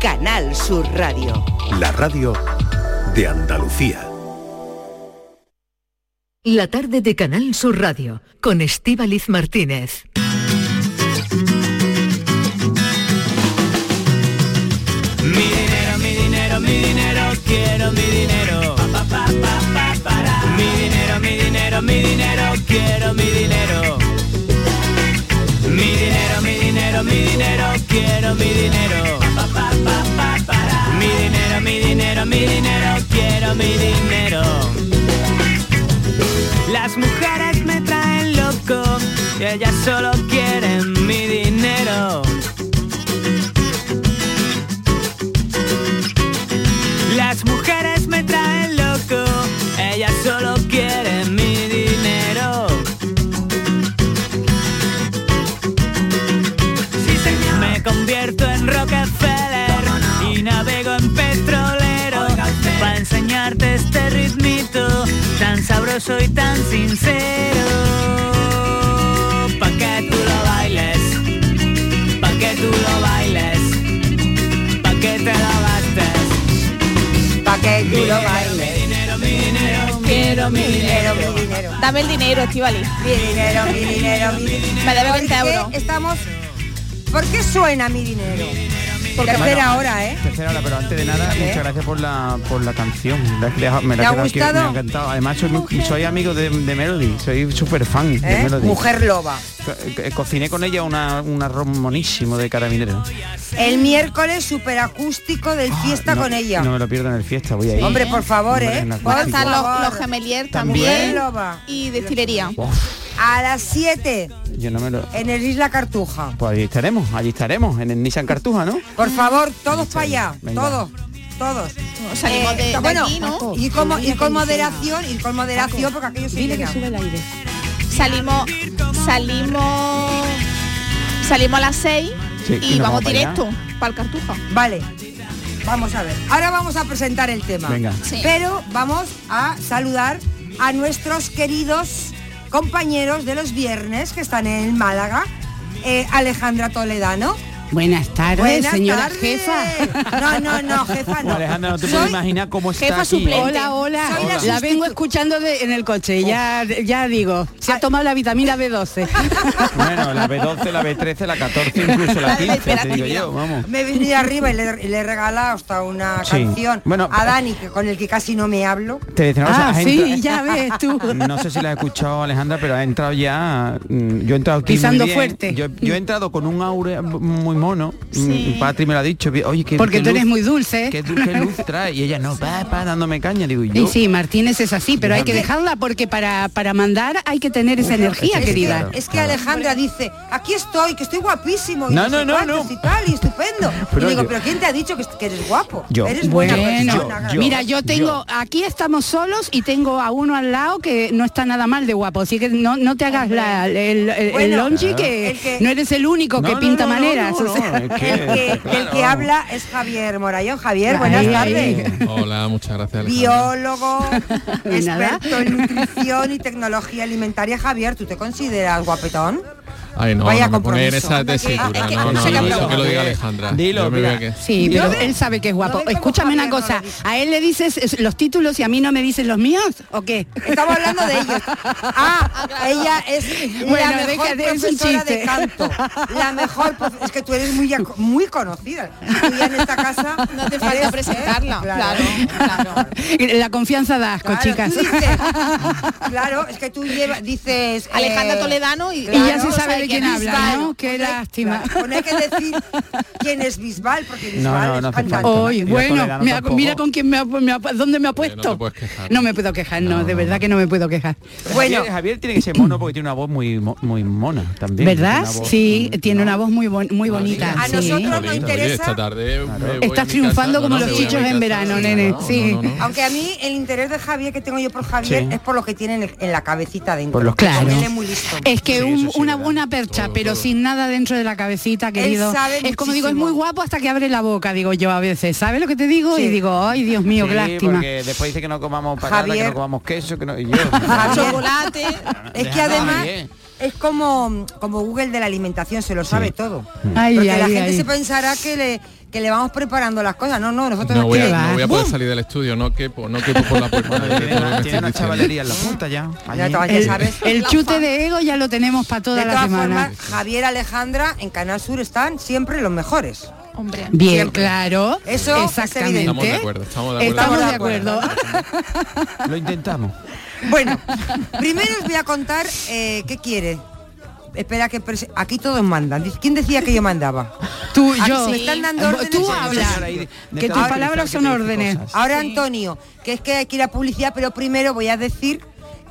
Canal Sur Radio. La radio de Andalucía. La tarde de Canal Sur Radio con Estíbaliz Martínez. Mi dinero, mi dinero, mi dinero, quiero mi dinero. Pa, pa, pa, pa, pa, para. Mi dinero, mi dinero, mi dinero, quiero mi dinero. Mi dinero, mi dinero, mi dinero, quiero mi dinero. Mi dinero, mi dinero, mi dinero, quiero mi dinero. Las mujeres me traen loco ellas solo quieren mi dinero. Tan sabroso y tan sincero. Pa' que tú lo bailes, pa' que tú lo bailes, pa' que te lo gastes. Pa' que tú Mi lo dinero, bailes. Mi dinero, mi dinero, quiero mi dinero. mi dinero. Dame el dinero, Estivali. Mi dinero, mi dinero, mi dinero. Me debe ¿Por 20 qué euros. Estamos. ¿Por qué suena mi dinero? Porque Tercera hora, ¿eh? Tercera hora, pero antes de nada, muchas gracias por la, por la canción. Me ¿Te la ha quedado aquí, gustado? me ha encantado. Además, soy, amigo de, de Melody, soy súper fan de ¿Eh? Melody. Mujer loba. Eh, Cociné con ella una, un arroz monísimo de carabinero. El miércoles super acústico del fiesta Ah, no, con ella. No me lo pierdo en el fiesta, voy a ir. Hombre, por favor, Hombre, ¿eh? Van a estar los, los gemelier También. también. Y destilería. A las 7 Yo no me lo... en el Isla Cartuja. Pues allí estaremos, allí estaremos, en el Nissan Cartuja, ¿no? Por favor, todos para allá. Venga. Todos. Todos. Salimos de, de bueno, aquí, ¿no? ir con, ir con moderación, ir con moderación porque aquello se llena. Salimos, salimos, salimos a las 6 Sí, y, vamos allá. directo para el Cartuja. Vale, vamos a ver. Ahora vamos a presentar el tema. Venga. Sí. Pero vamos a saludar a nuestros queridos compañeros de los viernes que están en Málaga. Eh, Alejandra Toledano. Buenas tardes, Buenas señora tardes. jefa. No, no, no, jefa no. Alejandra, no te puedes Soy- imaginar cómo está jefa aquí. suplente. Hola, hola. La La vengo escuchando de- en el coche. Ya, ya digo, se ha tomado la vitamina B12. Bueno, la B12, la B13, la 14, incluso la La de la 15, te digo yo, vamos. Me he venido arriba y le, le he regalado hasta una Sí. canción Bueno, a Dani, que, con el que casi no me hablo. Te decía cosa, Ah, sí, entrado- ya ves tú. No sé si la has escuchado Alejandra, pero ha entrado ya. mm, Yo he entrado aquí muy Pisando bien. fuerte. Yo, yo he entrado con un aura muy mono. Sí. Mm, Patri me lo ha dicho. Oye, que Porque tú eres muy dulce. ¿Qué, qué luz trae? Y ella no, pa, pa, dándome caña. Digo, y Y yo. sí, Martínez es así, pero hay que dejarla porque para, para mandar hay que tener esa energía, es, querida. Que, es que Alejandra dice, aquí estoy, que estoy guapísimo. y No, sé no, no, cuántos no. Y tal, y estupendo. Pero y digo, yo- pero ¿quién te ha dicho que, que eres guapo? Yo. Eres buena Bueno, persona. yo- mira, yo tengo, aquí estamos solos y tengo a uno al lado que no está nada mal de guapo, así que no, no te hagas la, el, el, el Bueno, longi que, el que- no eres el único que No, no, pinta no, no, maneras. No, El que, el claro. que habla es Javier Morayón. Javier, buenas Ahí, tardes. ahí. Hola, muchas gracias. Alejandra. Biólogo, experto en nutrición y tecnología alimentaria. Javier, ¿tú te consideras guapetón? Ay, no, Vaya no me compromiso. esa tesitura. Ah, es que no, no, no sé qué no, eso hablar. que lo diga Alejandra. Dilo, Yo me mira. veo que- Sí, pero él sabe que es guapo. ¿No ves cómo Escúchame una cosa? ¿a él le dices es- los títulos y a mí no me dices los míos o qué? Estamos hablando de ellos. Ah, ella es Bueno, la mejor deja de- es un profesora de chiste. canto. La mejor, es que tú eres muy, muy conocida. Tú ya en esta casa. No te falta eres, presentarla, ¿eh? claro, claro. La confianza da asco, Claro, chicas. dices, claro, es que tú llevas, dices eh, Alejandra Toledano y, Y ya se sabe quién habla, Bisbal. ¿no? Qué Pues hay- lástima. claro, pues no hay que decir quién es Bisbal, porque Bisbal No, no, es cantante. bueno, me ha- mira con quién me ha, me ha- dónde me ha no puesto. quejar. No me puedo quejar, no, No, de no, verdad que no me puedo quejar. Bueno. Javier, Javier tiene que ser mono porque tiene una voz muy muy mona también. ¿Verdad? Tiene una voz- Sí, tiene no. una voz muy bon- muy bonita. A sí. nosotros nos interesa- esta tarde Estás triunfando como los chichos en verano, No, nene, sí. Aunque a mí el interés de Javier que tengo yo por Javier es por lo que tiene en, la cabecita dentro. Por los Claro. Es que un- sí, una ¿verdad? Percha, Todo, pero todo. sin nada dentro de la cabecita, querido. sabe Es como digo, es muy guapo hasta que abre la boca, digo yo a veces. ¿Sabes lo que te digo? Sí. Y digo, ay, Dios mío, Sí, qué lástima. porque después dice que no comamos patata, que no comamos queso, que no... Y yo, Javier. chocolate. Es que además es como, como Google de la alimentación, se lo sabe todo. Ay, Porque ay, la gente ay. se pensará que, le, que le vamos preparando las cosas. No, no, nosotros No voy, ¿Qué a, no voy a poder ¡Bum! salir del estudio, no quepo, no quepo por la puerta. que Tiene una, chavalería en la punta ya. Ya, El, sabes. el chute de ego ya lo tenemos para toda De la todas semana. formas, Javier Alejandra en Canal Sur están siempre los mejores. Hombre. Bien, Siempre. claro. Eso es exactamente. Estamos de acuerdo, estamos de acuerdo. Estamos de Estamos de acuerdo. Lo intentamos. Bueno, primero os voy a contar eh, qué quiere. Espera que aquí todos mandan. ¿Quién decía que yo mandaba? Tú, yo. me están dando Eh, órdenes. Tú Sí, habla. señora, ahí de- de Que tus palabras son órdenes. Ahora Antonio, que es que hay que ir a publicidad, pero primero voy a decir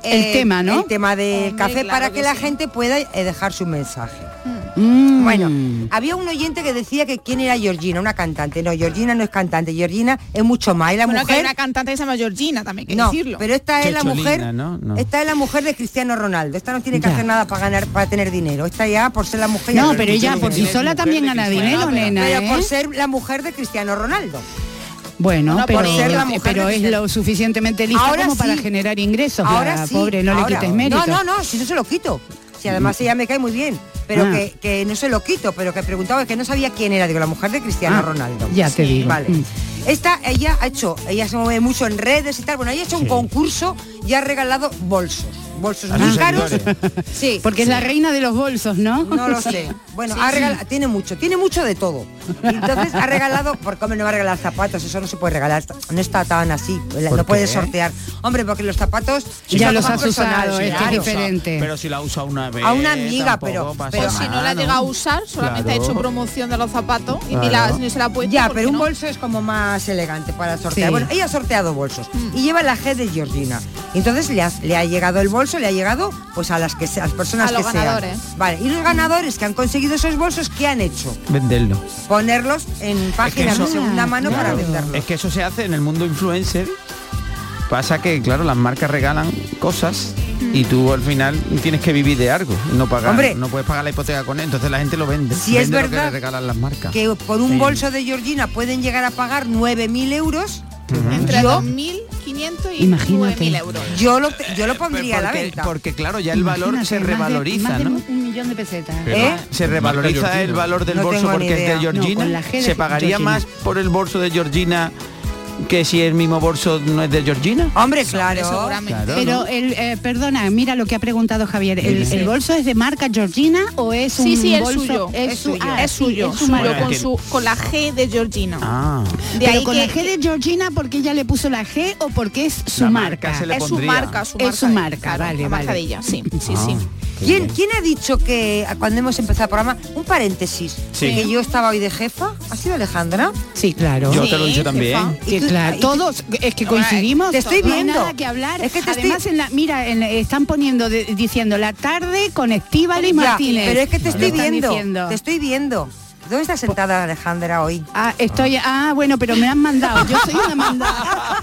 eh, El tema, ¿no? El tema del Hombre, café claro para que que la sí. gente pueda eh, dejar su mensaje. Mm. Bueno, había un oyente que decía que quién era Georgina, una cantante. No, Georgina no es cantante, Georgina es mucho más. Y la Bueno, que hay una cantante que se llama Georgina también, que No, decirlo. pero esta es la mujer. ¿no? No. Esta es la mujer de Cristiano Ronaldo. Esta no tiene que Ya. hacer nada para ganar, para tener dinero. Esta ya por ser la mujer. No, pero ella por sí sola también gana dinero, nena. Pero por ¿eh? ser la mujer de Cristiano Ronaldo. Bueno, pero, por ser la mujer pero de es lo suficientemente lista Ahora como para generar ingresos. Ahora la sí. pobre, no ahora- le quites mérito. No, no, no, si no se lo quito. Si además ella me cae muy bien. Pero Ah. que, que no se lo quito, pero que preguntaba que no sabía quién era, digo, la mujer de Cristiano Ah, Ronaldo. ya te digo. Vale. Mm. Esta, ella ha hecho, ella se mueve mucho en redes y tal. Bueno, ella ha hecho un Sí. concurso y ha regalado bolsos. Bolsos muy sus caros. Sí. Porque es la reina de los bolsos, ¿no? No lo sé. Bueno, ha regalado, tiene mucho, tiene mucho de todo. Entonces ha regalado, porque hombre, no va a regalar zapatos, eso no se puede regalar, no está tan así, no ¿Por puedes qué? sortear. Hombre, porque los zapatos Ya los has personal, usado, claro. es diferente. Pero si la usa una vez. A una amiga, pero- pero Pues si no la llega a usar, solamente Claro. ha hecho promoción de los zapatos y ni, Claro. la, ni se la ha puesto. Ya, ¿por pero un no? bolso es como más elegante para sortear. Sí. Bueno, ella ha sorteado bolsos y lleva la G de Georgina. Entonces le ha, le ha llegado el bolso, le ha llegado pues a las que a las personas A los que sean. ganadores. Vale, y los ganadores que han conseguido esos bolsos, ¿qué han hecho? Venderlo. Ponerlos en páginas eso- de segunda mano para venderlos. Es que eso se hace en el mundo influencer. Pasa que, claro, las marcas regalan cosas y tú al final tienes que vivir de algo no pagar, Hombre. no puedes pagar la hipoteca con él, entonces la gente lo vende. Si es Vende lo que verdad le regalan las marcas. que por un Sí. bolso de Georgina pueden llegar a pagar 9.000 euros, Entre yo, 2.500 y Imagínate. 9.000 euros. yo, lo, yo lo pondría a la porque, venta. porque, claro, ya el valor Imagínate, se más de- revaloriza, más de ¿no? un millón de pesetas. ¿Eh? Se revaloriza el valor del No bolso porque es de Georgina. No, ¿Se pagaría Georgina. más por el bolso de Georgina que si el mismo bolso no es de Georgina? Hombre, claro. seguramente. Claro, Pero ¿no? el, eh, perdona, mira lo que ha preguntado Javier. ¿El, el bolso es de marca Georgina o es Sí, un sí, es bolso? suyo. Es, Es su- suyo. ah, es suyo, es su suyo. Bueno, con, su, con la G de Georgina. Ah. De Pero ahí con que, la G de Georgina porque ella le puso la G o porque es su La marca. marca se le es su marca, su Es marca. su marca, vale, vale. ella, sí, sí, Ah, sí. ¿Quién, bien. quién ha dicho que cuando hemos empezado el programa, un paréntesis, Sí. que yo estaba hoy de jefa? ¿Ha sido Alejandra? Sí, claro. Yo Sí, te lo he dicho también. Que claro, todos, es que coincidimos. Te estoy no hay viendo. nada que hablar. Es que te Además, estoy- en la, mira, en la- están poniendo, de- diciendo la tarde con Estíbal y Martínez. pero es que te estoy viendo, te estoy viendo. ¿Dónde está sentada Alejandra hoy? Ah, estoy, ah, bueno, pero me han mandado. Yo soy una mandada.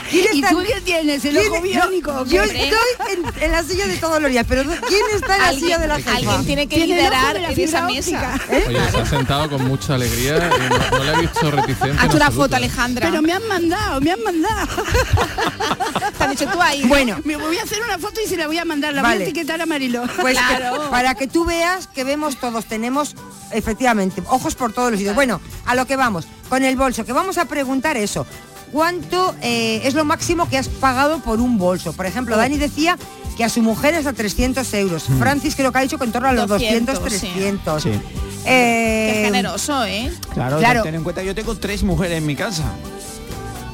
¿Quién ¿Y tú qué tienes? ¿El ¿Quién- ojo yo- biónico? Yo, estoy en, en la silla de todos los días, pero ¿quién está en la silla de la jefa? alguien tiene que liderar en esa óptica. mesa. Oye, se ha sentado con mucha alegría y no, no le he visto reticente. en Haz una absoluto. foto, Alejandra. Pero me han mandado, me han mandado. Tú ahí. Bueno, Me voy a hacer una foto y se la voy a mandar. La voy Vale. a etiquetar a Marilo. Pues que- Claro. para que tú veas que vemos todos, tenemos efectivamente ojos por todos los sitios. Bueno, a lo que vamos, con el bolso, que vamos a preguntar eso. ¿Cuánto eh, es lo máximo que has pagado por un bolso? Por ejemplo, Dani decía que a su mujer es a 300 euros. Francis creo que ha dicho que en torno a los 200, 200, sí. 300. Sí. Eh, Qué generoso, ¿eh? Claro, Claro. ten en cuenta que yo tengo tres mujeres en mi casa.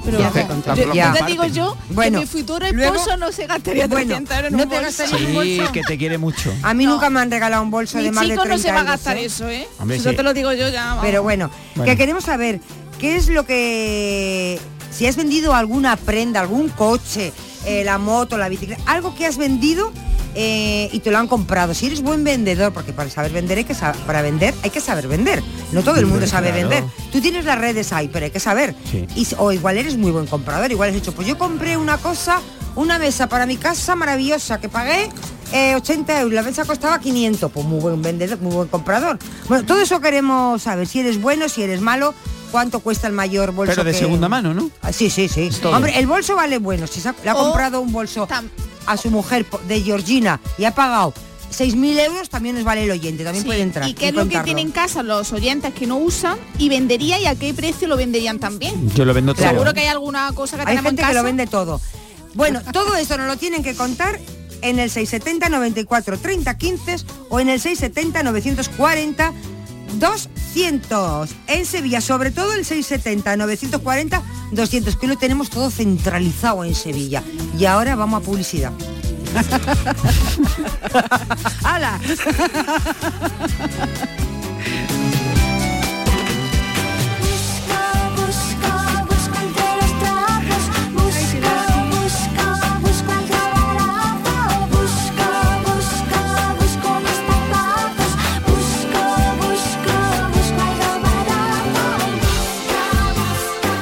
Pero Ya te yo- Ya. te digo yo Bueno, que mi futuro luego- esposo no se gastaría Bueno, 300 euros en no un te bolso. gastarías- ¿Un Sí, bolso? que te quiere mucho. A mí No. nunca me han regalado un bolso Mi de más de chico 30 no se va a euros, gastar ¿eh? eso, ¿eh? Hombre, si sí. no te lo digo yo ya. vamos. Pero bueno, Bueno. que queremos saber qué es lo que si has vendido alguna prenda, algún coche, eh, la moto, la bicicleta, algo que has vendido eh, y te lo han comprado. Si eres buen vendedor, porque para saber vender hay que sa- para vender hay que saber vender. No todo el mundo sabe claro. vender. Tú tienes las redes ahí, pero hay que saber. Sí. Y o igual eres muy buen comprador, igual has dicho, pues yo compré una cosa, una mesa para mi casa maravillosa que pagué eh, 80 euros, la mesa costaba 500, pues muy buen vendedor, muy buen comprador. Bueno, todo eso queremos saber, si eres bueno, si eres malo, cuánto cuesta el mayor bolso. Pero de que- segunda mano, ¿no? Ah, Sí, sí, sí. Hombre, el bolso vale bueno. Si se ha- le ha O comprado un bolso tam- a su mujer de Georgina y ha pagado 6.000 euros también nos vale el oyente, también Sí. puede entrar. ¿Y qué es lo que tienen en casa los oyentes que no usan y vendería y a qué precio lo venderían también? Yo lo vendo todo. Seguro que hay alguna cosa que Hay tenemos gente en que lo vende todo. Bueno, todo eso nos lo tienen que contar en el 670 94 30 15 o en el 670 940 200 en Sevilla, sobre todo el 670 940 200, que lo tenemos todo centralizado en Sevilla. Y ahora vamos a publicidad. ¡Hala!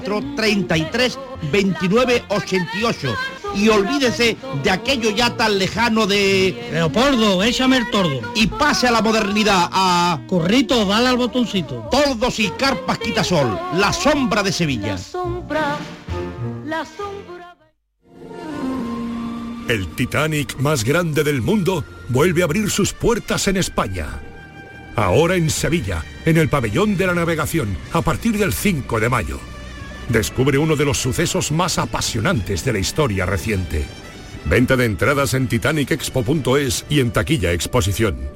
33 29 88. Y olvídese de aquello ya tan lejano de... Leopoldo, échame el tordo. Y pase a la modernidad, a... Corrito, dale al botoncito. Tordos y carpas quitasol, la sombra de Sevilla. sombra, la sombra. El Titanic más grande del mundo vuelve a abrir sus puertas en España. Ahora en Sevilla, en el pabellón de la navegación, a partir del 5 de mayo. Descubre uno de los sucesos más apasionantes de la historia reciente. Venta de entradas en titanicexpo.es y en taquilla exposición.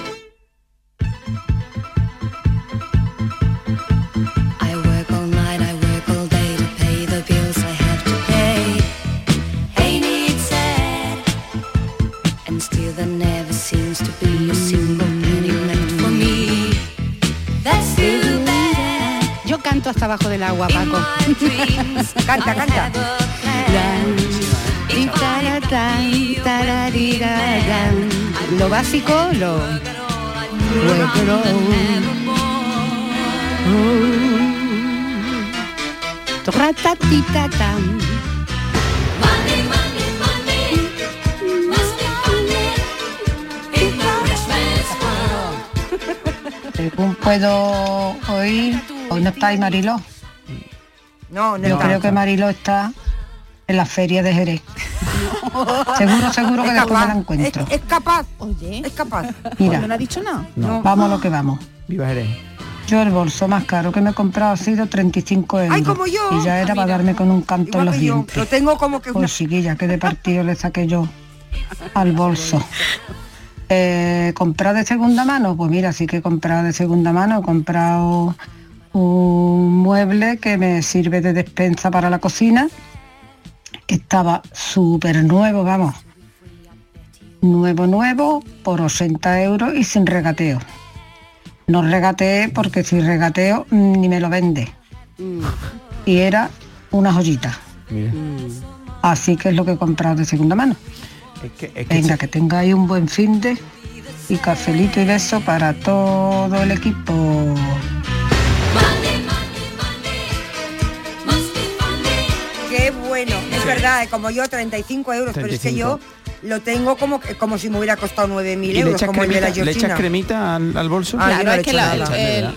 Canto hasta abajo del agua, Paco. canta, canta. Lo básico, lo... Según puedo oír, hoy no está ahí Mariló. No, no Yo está. creo que Mariló está en la feria de Jerez. Seguro, seguro que Es después me capaz, la encuentro. Es, es capaz. Oye. Es capaz. Mira. ¿No le ha dicho nada? Vamos a lo que vamos. Viva Jerez. Yo el bolso más caro que me he comprado ha sido 35 euros. Ay, como yo. Y ya era para darme con un canto en los que yo. dientes. Lo tengo como que una... Pues chiquilla, que de partido le saqué yo al bolso. Eh, ¿Comprar de segunda mano? Pues mira, sí que he comprado de segunda mano. He comprado un mueble que me sirve de despensa para la cocina. Estaba súper nuevo, vamos. Nuevo, nuevo, por 80 euros y sin regateo. No regateé porque si regateo ni me lo vende. Y era una joyita. Así que es lo que he comprado de segunda mano. Venga, que tengáis un buen fin de y cafelito y beso para todo el equipo. Es verdad, como yo, 35 euros, pero es que 35. yo lo tengo como, como si me hubiera costado 9.000 ¿Y le euros, echas, como el de cremita, la le echas cremita al, al bolso? Ah, Claro, no es que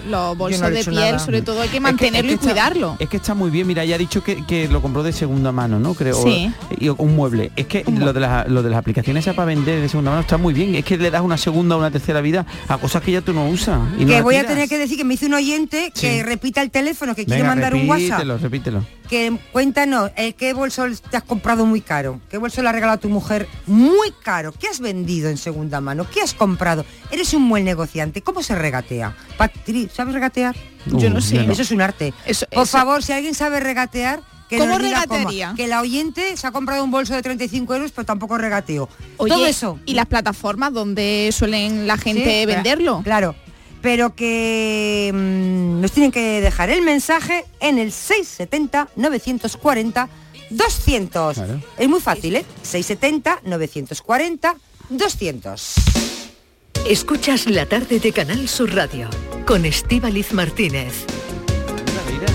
los bolsos no de piel, nada. sobre todo, hay que Es que- mantenerlo es que y está- cuidarlo. Es que está muy bien, mira, ya ha dicho que, que lo compró de segunda mano, ¿no? Creo. Sí. Y un mueble. Es que lo de, las, lo de las aplicaciones para vender de segunda mano está muy bien. Es que le das una segunda o una tercera vida a cosas que ya tú no usas. Y que voy a tener que decir que me hizo un oyente que repita el teléfono, que quiere mandar un WhatsApp. repítelo, repítelo. Que cuéntanos, eh, ¿qué bolso te has comprado muy caro? ¿Qué bolso le ha regalado a tu mujer muy caro? ¿Qué has vendido en segunda mano? ¿Qué has comprado? Eres un buen negociante. ¿Cómo se regatea? Patri, ¿sabes regatear? Yo no Uh, sé. Eso es un arte. Eso- Por eso- favor, si alguien sabe regatear, que ¿Cómo regatearía? Que la oyente se ha comprado un bolso de 35 euros, pero tampoco regateo. Oye, Todo eso. y las plataformas donde suelen la gente Sí, venderlo. Claro. Pero que mm, nos tienen que dejar el mensaje en el 670 940 200. Es muy fácil, ¿eh? 670 940 200. Escuchas la tarde de Canal Sur Radio con Estíbaliz Martínez.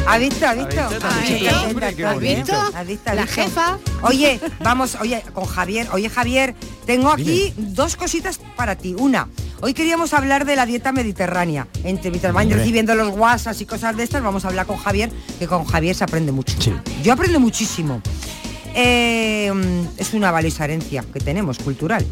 ¿Ha visto? ¿Ha visto? ¿Ha visto? Ay, Hombre, atenta, qué ¿has bonito. visto? ¿Has visto? ¿Has La jefa. Oye, vamos, oye, con Javier. Oye, Javier, tengo aquí dos cositas para ti. Una, hoy queríamos hablar de la dieta mediterránea. Entre mientras van recibiendo los WhatsApp y cosas de estas, vamos a hablar con Javier, que con Javier se aprende mucho. Yo aprendo muchísimo. Eh, es una valiosa herencia que tenemos, cultural.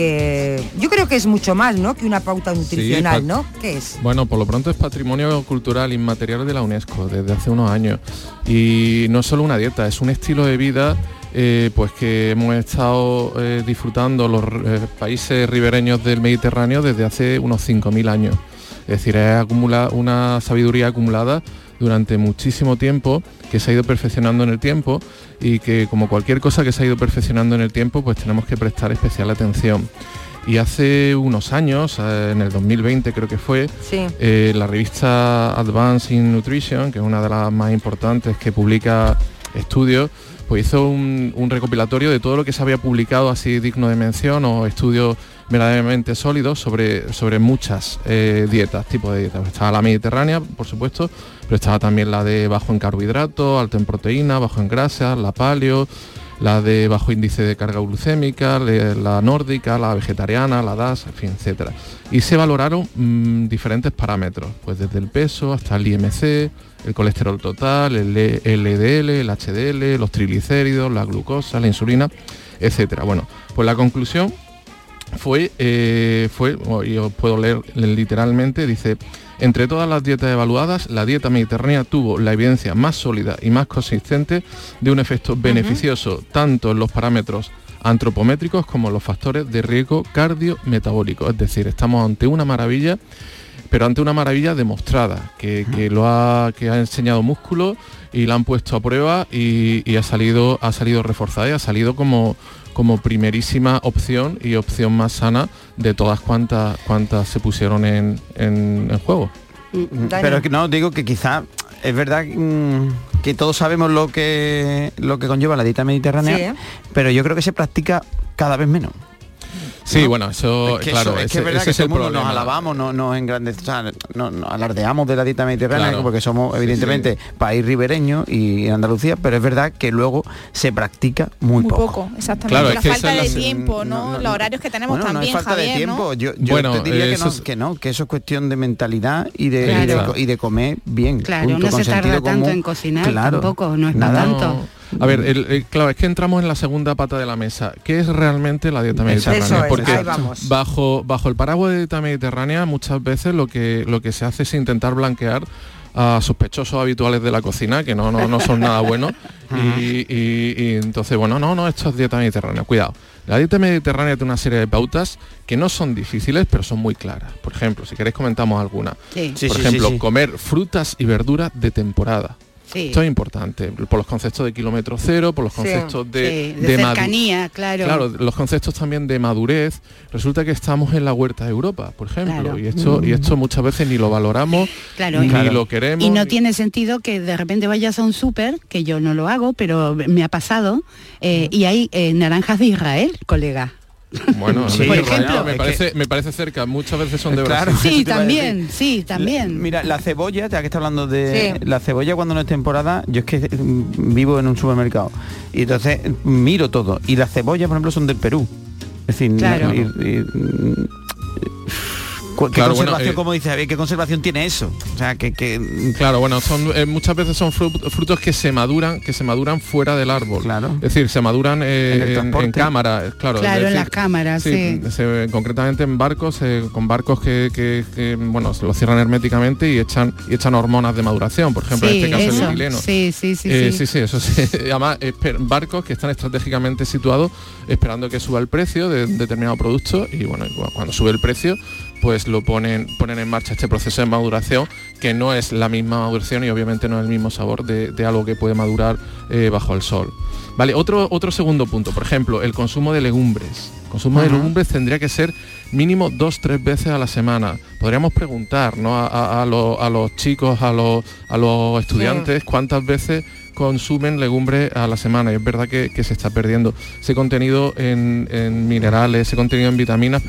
Que yo creo que es mucho más, ¿no? Que una pauta nutricional, ¿no? ¿Qué es? Bueno, por lo pronto es patrimonio cultural inmaterial de la UNESCO desde hace unos años. Y no es solo una dieta, es un estilo de vida eh, pues que hemos estado eh, disfrutando los eh, países ribereños del Mediterráneo desde hace unos 5.000 años. Es decir, es acumula- una sabiduría acumulada durante muchísimo tiempo que se ha ido perfeccionando en el tiempo y que como cualquier cosa que se ha ido perfeccionando en el tiempo pues tenemos que prestar especial atención. Y hace unos años, eh, en el 2020 creo que fue, Sí. eh, la revista Advance in Nutrition, que es una de las más importantes que publica estudios, pues hizo un, un recopilatorio de todo lo que se había publicado así digno de mención o estudios verdaderamente sólidos sobre, sobre muchas eh, dietas, tipos de dietas. Estaba la mediterránea, por supuesto, pero estaba también la de bajo en carbohidratos, alto en proteína, bajo en grasas, la paleo, la de bajo índice de carga glucémica, la nórdica, la vegetariana, la DAS, en fin, etcétera. Y se valoraron mm, diferentes parámetros, pues desde el peso hasta el IMC, el colesterol total, el E- LDL, el HDL, los triglicéridos, la glucosa, la insulina, etcétera. Bueno, pues la conclusión fue, eh, fue, y os puedo leer literalmente, dice, entre todas las dietas evaluadas, la dieta mediterránea tuvo la evidencia más sólida y más consistente de un efecto beneficioso tanto en los parámetros antropométricos como en los factores de riesgo cardiometabólico. Es decir, estamos ante una maravilla, pero ante una maravilla demostrada, que, que lo ha, que ha enseñado músculo y la han puesto a prueba y, y ha salido, ha salido reforzada y ha salido como, como primerísima opción y opción más sana de todas cuantas cuantas se pusieron en, en- en juego. Pero es que no, digo que quizá es verdad mm, que todos sabemos lo que lo que conlleva la dieta mediterránea, Sí, ¿eh? pero yo creo que se practica cada vez menos. Sí, bueno, eso, Es que claro, eso- es que ese, es verdad ese que es todo el mundo problema. nos alabamos, no, nos engrandecemos, o sea, no, no alardeamos de la dieta mediterránea Claro. porque somos evidentemente país ribereño y Andalucía, pero es verdad que luego se practica muy, Muy poco. poco, exactamente. Claro, la es que falta de la- tiempo, ¿no? Los horarios que tenemos Bueno, no también, es falta de Javier, ¿no? tiempo. Yo, yo Bueno, te diría que, eso no, es- que no, que eso es cuestión de mentalidad y de, y de Claro. y de comer bien. Claro, punto, no se tarda tanto común. en cocinar, Claro, tampoco, no es para nada. tanto. A ver, el- el- claro, es que entramos en la segunda pata de la mesa. ¿Qué es realmente la dieta mediterránea? Eso es, Porque ahí vamos. bajo bajo el paraguas de dieta mediterránea muchas veces lo que lo que se hace es intentar blanquear a sospechosos habituales de la cocina que no no, no son nada buenos y, y- y entonces bueno no no esto es dieta mediterránea cuidado la dieta mediterránea tiene una serie de pautas que no son difíciles pero son muy claras por ejemplo si queréis comentamos alguna Sí. Por sí, ejemplo sí, sí. comer frutas y verduras de temporada Esto es importante, por los conceptos de kilómetro cero, por los Sí, conceptos de, sí, de madu- cercanía, claro. Claro, los conceptos también de madurez. Resulta que estamos en la huerta de Europa, por ejemplo, Claro. y esto y esto muchas veces ni lo valoramos, Claro, ni lo queremos. Y no ni- tiene sentido que de repente vayas a un súper, que yo no lo hago, pero me ha pasado, eh, y hay eh, naranjas de Israel, colega. Bueno, Sí, por ejemplo, me parece, me parece cerca, muchas veces son de Claro. Brasil. Sí, también, sí, también. La- mira, la cebolla, ya que está hablando de Sí. la cebolla cuando no es temporada, yo es que mm, vivo en un supermercado y entonces mm, miro todo y las cebollas, por ejemplo, son del Perú. Es decir, Claro. y- y- mm, ¿cu- ¿qué Claro, bueno, conservación, eh, como dice Javier, qué conservación tiene eso? O sea, que, que Claro, bueno, son eh, muchas veces son fru- frutos que se maduran, que se maduran fuera del árbol. Claro. Es decir, se maduran eh, En en, cámara, claro. Claro, en las cámaras, sí. se- concretamente en barcos, eh, con barcos que, que- que, bueno, se los cierran herméticamente y echan y echan hormonas de maduración, por ejemplo, Sí, en este caso eso. el etileno. Sí, sí, sí, Eh, sí. sí, sí, eso sí. Además, esper- barcos que están estratégicamente situados esperando que suba el precio de un determinado producto y bueno, cuando sube el precio, pues lo ponen, ponen en marcha este proceso de maduración que no es la misma maduración y obviamente no es el mismo sabor de, de algo que puede madurar eh, bajo el sol. Vale, otro, otro segundo punto, por ejemplo, el consumo de legumbres. El consumo de legumbres tendría que ser mínimo dos, tres veces a la semana. Podríamos preguntar ¿no? a, a- a los- a los chicos, a los, a los estudiantes, cuántas veces consumen legumbres a la semana y es verdad que, que se está perdiendo ese contenido en, en minerales, ese contenido en vitaminas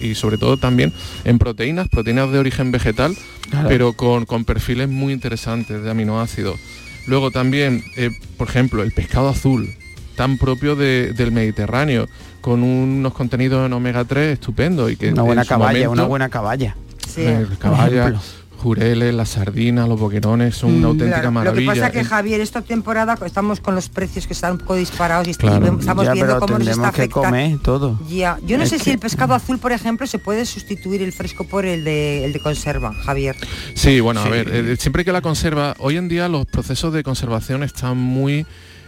y sobre todo también en proteínas, proteínas de origen vegetal, Claro. pero con, con perfiles muy interesantes de aminoácidos. Luego también, eh, por ejemplo, el pescado azul, tan propio de- del Mediterráneo, con unos contenidos en omega 3 estupendo y que una buena caballa, momento- una buena caballa. el Por caballa, jureles, las sardinas, los boquerones, son una auténtica Claro, maravilla. Lo que pasa es que Eh, Javier, esta temporada estamos con los precios que están un poco disparados y Claro. estamos Ya, viendo cómo nos está afectando. comer todo. Ya, yo no Es sé que- si el pescado azul, por ejemplo, se puede sustituir el fresco por el de, el de conserva, Javier. Sí, bueno, Sí. a ver, eh, siempre que la conserva, hoy en día los procesos de conservación están muy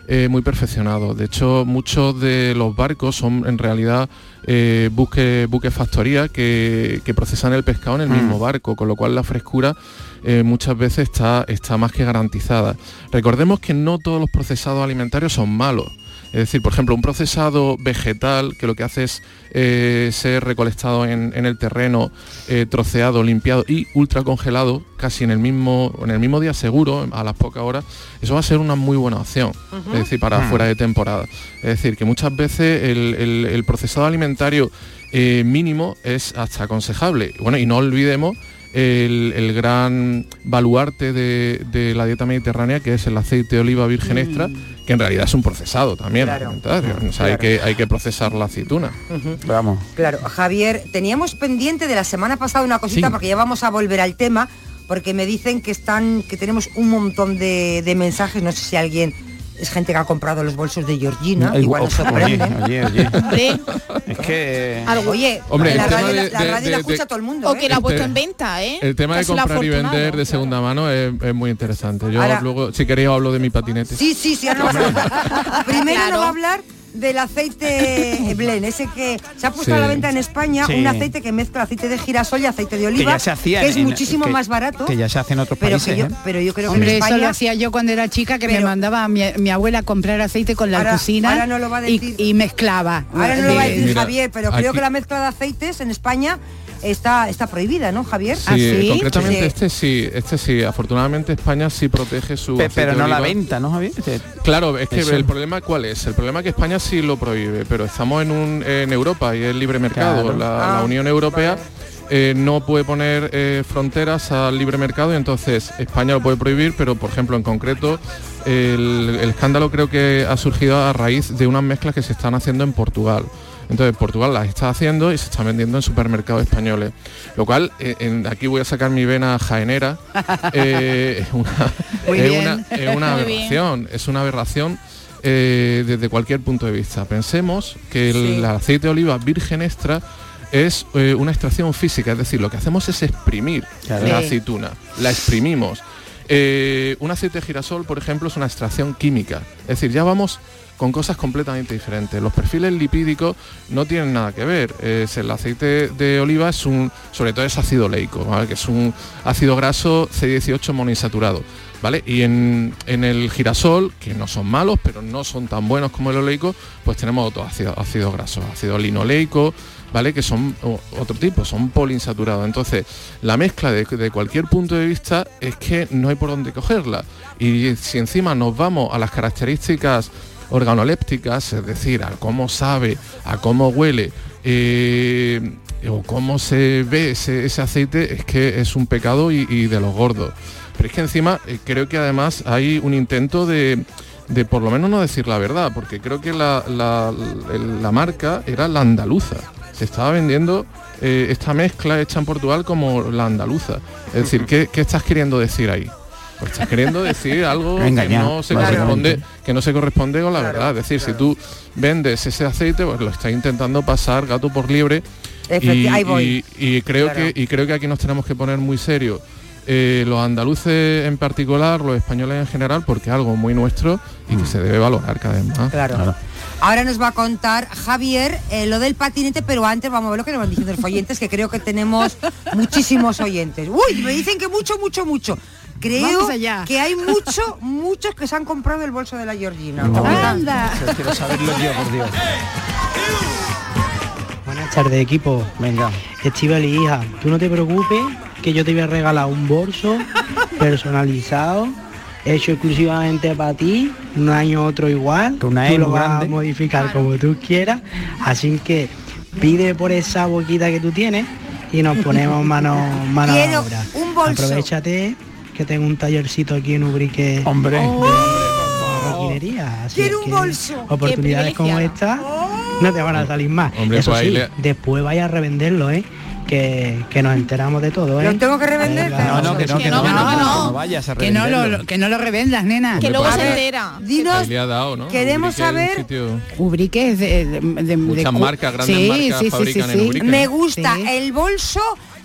eh, muy perfeccionados. De hecho, muchos de los barcos son en realidad eh, buques buques factoría que, que procesan el pescado en el Mm. mismo barco, con lo cual la frescura eh, muchas veces está, está más que garantizada. Recordemos que no todos los procesados alimentarios son malos. Es decir, por ejemplo, un procesado vegetal que lo que hace es eh, ser recolectado en, en el terreno, eh, troceado, limpiado y ultra congelado, casi en el mismo, en el mismo día seguro, a las pocas horas, eso va a ser una muy buena opción. Es decir, para Hmm. fuera de temporada. Es decir, que muchas veces el, el- el procesado alimentario eh, mínimo es hasta aconsejable. Bueno, y no olvidemos el, el gran baluarte de, de la dieta mediterránea que es el aceite de oliva virgen extra que en realidad es un procesado también Claro. alimentario. O sea, hay, que, hay que procesar la aceituna. Vamos. Claro, Javier, teníamos pendiente de la semana pasada una cosita Sí. porque ya vamos a volver al tema, porque me dicen que están, que tenemos un montón de, de mensajes, no sé si alguien es gente que ha comprado los bolsos de Georgina, Ay, igual nos oye, sorprende. oye, oye. Hombre, Es que... algo, oye, Hombre, la radio, la- de- la de- radio la escucha de- todo el mundo. O que la ha Este- puesto en venta, ¿eh? el tema de comprar y vender de segunda mano es, es muy interesante yo Ahora- luego si queréis hablo de mi patinete Sí, sí, sí, ahora a- Primero Claro. nos va a hablar del aceite Blen, ese que se ha puesto Sí. a la venta en España, Sí. un aceite que mezcla aceite de girasol y aceite de que oliva, ya se hacía que es en- muchísimo que- más barato. que ya se hace en otros pero, países que yo, ¿eh? pero yo creo que Hombre, en eso lo España hacía yo cuando era chica, que me mandaba a mi, mi abuela a comprar aceite con la Ahora- cocina ahora no lo va a y- decir. y, mezclaba. Ahora no lo va a De- decir Mira, Javier, pero creo que la mezcla de aceites en España está, está prohibida, ¿no, Javier? Sí, ¿Ah, sí? concretamente Sí. este sí, este sí. Afortunadamente España sí protege su Pe- pero no la venta, ¿no, Javier? Este- Claro, es que Eso. el problema cuál es? El problema es que España sí lo prohíbe, pero estamos en un en Europa y es libre mercado. Claro. La, Ah, la Unión Europea eh, no puede poner eh, fronteras al libre mercado y entonces España lo puede prohibir, pero por ejemplo en concreto el, el escándalo creo que ha surgido a raíz de unas mezclas que se están haciendo en Portugal. Entonces Portugal las está haciendo y se están vendiendo en supermercados españoles. Lo cual, eh, en- aquí voy a sacar mi vena jaenera, eh, es una, es es aberración, es una aberración eh, desde cualquier punto de vista. Pensemos que el aceite de oliva virgen extra es eh, una extracción física, es decir, lo que hacemos es exprimir Claro. la aceituna, la exprimimos. Eh, un aceite de girasol, por ejemplo, es una extracción química, es decir, ya vamos con cosas completamente diferentes. Los perfiles lipídicos no tienen nada que ver. El aceite de oliva es un, sobre todo es ácido leico, que es un ácido graso C18 monoinsaturado. ¿vale? Y en, en el girasol, que no son malos, pero no son tan buenos como el oleico, pues tenemos otros ácidos, ácidos grasos, ácido linoleico, ¿vale? Que son otro tipo, son poliinsaturados. Entonces, la mezcla de, de cualquier punto de vista es que no hay por dónde cogerla. Y si encima nos vamos a las características organolépticas, es decir, a cómo sabe, a cómo huele, eh, o cómo se ve ese, ese aceite, es que es un pecado y, y de los gordos. Pero es que encima eh, creo que además hay un intento de, de por lo menos no decir la verdad, porque creo que la, la- la marca era la andaluza. Se estaba vendiendo eh, esta mezcla hecha en Portugal como la andaluza. Es decir, ¿qué, qué estás queriendo decir ahí? Pues estás queriendo decir algo que no se corresponde que no se corresponde con la verdad. Es decir, si tú vendes ese aceite, pues lo estás intentando pasar gato por liebre. Efecti- Y, ahí voy. y- y creo Claro. que y creo que aquí nos tenemos que poner muy serios. eh, los andaluces en particular, los españoles en general, porque es algo muy nuestro y que se debe valorar cada vez más. Claro. Ahora nos va a contar Javier eh, lo del patinete, pero antes vamos a ver lo que nos van diciendo los oyentes, que creo que tenemos muchísimos oyentes. Uy, me dicen que mucho, mucho, mucho. Creo allá. que hay mucho, muchos que se han comprado el bolso de la Georgina. Anda. Quiero saberlo yo, por Dios. Buenas tardes equipo. Venga. Estival y hija, tú no te preocupes que yo te voy a regalar un bolso personalizado, hecho exclusivamente para ti, un año otro igual. una tú E lo vas grande. a modificar como tú quieras. Así que pide por esa boquita que tú tienes y nos ponemos mano, mano a la obra. un bolso. Aprovechate que tengo un tallercito aquí en Ubrique. Hombre. de maquinería, así Quiero un bolso. Oportunidades como esta no te van a salir más. Hombre, Eso pues sí, le- después vaya a revenderlo, ¿eh? Que, que nos enteramos de todo, ¿eh? ¿Lo tengo que revender? No, no, que no, que no, que no, que no, no vayas a Que no, lo, que no lo revendas, nena. Que luego A se entera. Dinos, le ha dado, ¿no? queremos Ubrique saber- sitio- Ubrique es de, de- de- Muchas de- marcas, grandes Sí, marcas sí, sí, fabrican sí, en sí. Ubrique. me gusta Sí. el bolso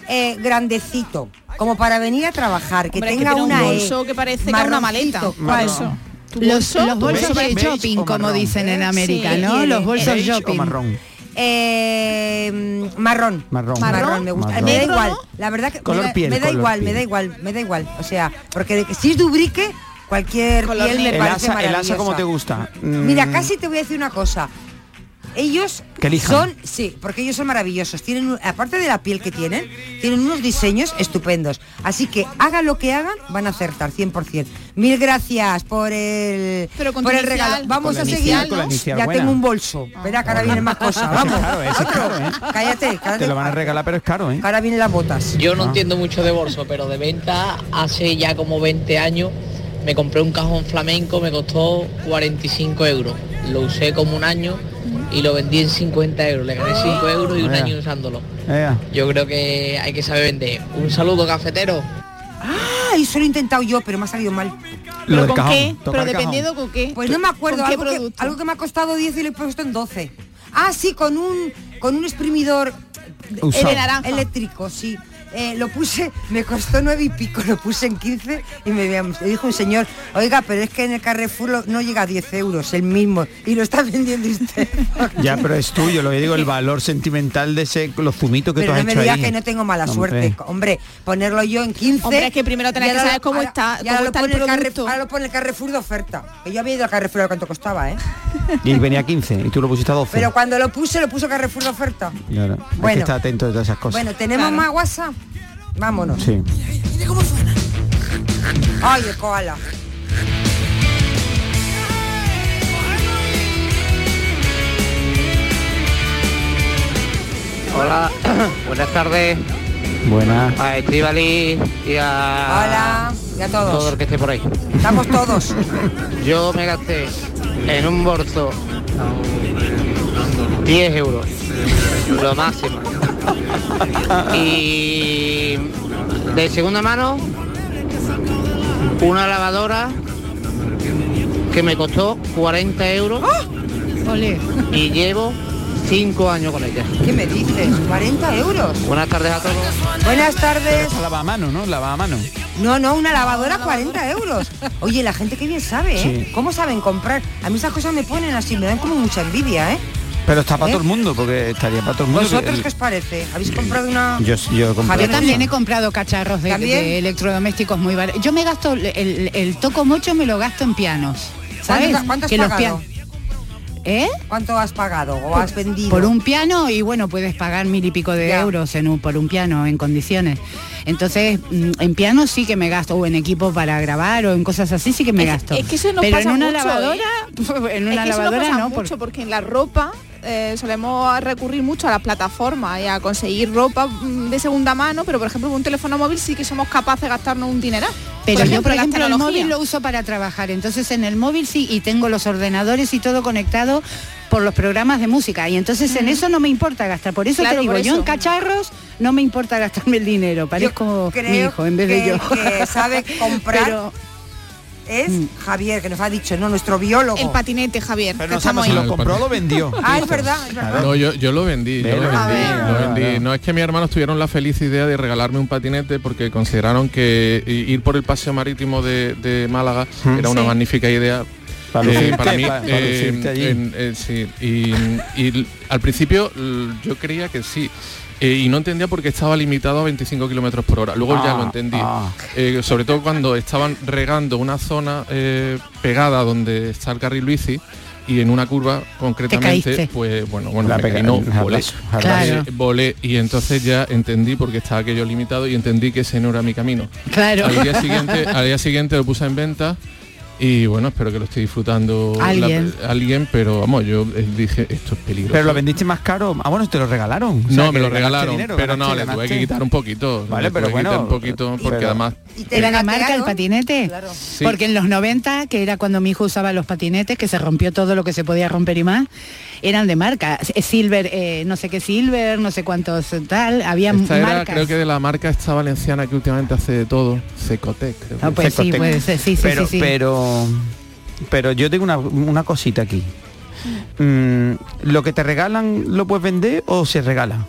eh, grandecito, como para venir a trabajar, que Hombre, es que tenga tiene un una bolso E, que parece que una maleta. marroncito. ¿Cuál? Eso. ¿Tu Los, bolso? los bolsos de shopping, como dicen en América, Sí, ¿no? Los bolsos ¿Beige o shopping. marrón? Eh, marrón. Marrón. Marrón, me gusta. Marrón. Me da igual. La verdad que Color me da, piel, me da color igual, me da igual, me da igual. O sea, porque de- si es dubrique, cualquier Color piel me. El parece asa, el asa maravillosa. como te gusta. Mira, Mm, casi te voy a decir una cosa. Ellos Que elijan. son, sí, porque ellos son maravillosos. Tienen, un- aparte de la piel que tienen, tienen unos diseños estupendos. Así que hagan lo que hagan, van a acertar 100%. Mil gracias por el, Pero con por el inicial. regalo. Vamos a seguir. inicial, inicial ya buena. tengo un bolso. Verá que ahora vienen más cosas. Vamos. caro, ese es Otro. caro, ¿eh? Cállate, cállate. Te lo van a regalar, pero es caro, ¿eh? Ahora vienen las botas. Yo no Ah. entiendo mucho de bolso, pero de venta hace ya como 20 años me compré un cajón flamenco, me costó 45 euros. Lo usé como un año y lo vendí en 50 euros. Le gané 5 euros y un Vea. año usándolo. Ea. Yo creo que hay que saber vender. Un saludo cafetero. Ah, eso lo he intentado yo, pero me ha salido mal. Lo ¿Pero con cajón, qué? Pero dependiendo con qué. Pues no me acuerdo, ¿Con qué algo que, producto? algo que me ha costado 10 y lo he puesto en 12. Ah, sí, con un con un exprimidor Usado. naranja. eléctrico, sí. Eh, lo puse, me costó nueve y pico, lo puse en 15 y me, me dijo un señor, oiga, pero es que en el Carrefour lo- no llega a 10 euros, el mismo, y lo está vendiendo usted. Ya, pero es tuyo, lo que digo, el valor sentimental de ese, los zumitos que pero tú has no me hecho digas ahí. que no tengo mala Hombre. suerte. Hombre, ponerlo yo en 15. Hombre, es que primero tenés que ahora saber lo- cómo ahora- está- ahora cómo lo está el. Carrefour, ahora lo pone el Carrefour de oferta. Que yo había ido al Carrefour a cuánto costaba, ¿eh? Y venía a 15 y tú lo pusiste a 12. Pero cuando lo puse, lo puso Carrefour de oferta. Claro, hay que Bueno. estar atento de todas esas cosas. Bueno, ¿tenemos más WhatsApp? Vámonos. Sí. Ay, el koala. Hola, buenas tardes Buena. a Estivali y a Hola. Y a todo todos. el que esté por ahí. Estamos todos. Yo me gasté en un bolso 10 euros, lo máximo. Y de segunda mano, una lavadora que me costó 40 euros Ole. y llevo 5 años con ella. ¿Qué me dices? 40 euros. Buenas tardes a todos. Buenas tardes. Lava a mano, ¿no? Lava a mano. No, no, una lavadora 40 euros. Oye, la gente que bien sabe, ¿eh? Sí. ¿Cómo saben comprar? A mí esas cosas me ponen así, me dan como mucha envidia, ¿eh? Pero está para ¿Eh? todo el mundo, porque estaría para todo el mundo. ¿Vosotros qué os parece? ¿Habéis mm. comprado una...? Yo, también he comprado cacharros de, electrodomésticos muy baratos. Yo me gasto, el, toco mucho, me lo gasto en pianos. ¿Sabes? ¿Cuánto, has que pagado? ¿Eh? ¿Cuánto has pagado o has vendido? Por un piano y bueno, puedes pagar mil y pico de euros en un, por un piano en condiciones. Entonces, mm, en piano sí que me gasto, o en equipo para grabar, o en cosas así sí que me gasto. Es que eso no Pero pasa en una mucho, ¿eh? lavadora, en una lavadora no, mucho, porque en la ropa eh, solemos recurrir mucho a las plataformas y a conseguir ropa mm, de segunda mano, pero por ejemplo un teléfono móvil sí que somos capaces de gastarnos un dineral. Pero por yo, por ejemplo, el móvil lo uso para trabajar, entonces en el móvil sí, y tengo los ordenadores y todo conectado por los programas de música, y entonces en eso no me importa gastar, por eso te digo, yo en cacharros no me importa gastarme el dinero, parezco mi hijo en vez de yo. Que sabe comprar, es mm. Javier, que nos ha dicho, no, nuestro biólogo. El patinete, Javier. Pero no estamos si lo compró lo vendió. ah, es verdad. No, yo, yo, lo vendí, yo lo vendí. No es que mis hermanos tuvieron la feliz idea de regalarme un patinete porque consideraron que ir por el paseo marítimo de, Málaga mm. era una magnífica idea para, eh, mí, eh, eh, y, al principio yo creía que sí, eh, y no entendía por qué estaba limitado a 25 kilómetros por hora. Luego ya lo entendí. Eh, sobre todo cuando estaban regando una zona eh, pegada donde está el carril bici y en una curva concretamente pues bueno bueno la me no, volé, volé, y entonces ya entendí porque estaba aquello limitado y entendí que ese no era mi camino. Al día siguiente al día siguiente lo puse en venta y bueno, espero que lo esté disfrutando alguien, pero vamos, yo dije, esto es peligroso. Pero lo vendiste más caro. Ah, bueno, te lo regalaron. No, me lo regalaron, pero no, le tuve que quitar un poquito. Vale, pero bueno. Un poquito, porque además... ¿Y te la marca el patinete? Porque en los 90, que era cuando mi hijo usaba los patinetes, que se rompió todo lo que se podía romper y más, eran de marca. Eh, Silver, eh, no sé qué Silver, no sé cuántos tal, había Esta marcas. Era, creo que de la marca esta valenciana que últimamente hace de todo, Secotec. Ah, pues Secotec. Sí, sí, sí, pero, pero, pero, yo tengo una, una cosita aquí. Mm, ¿Lo que te regalan lo puedes vender o se regala?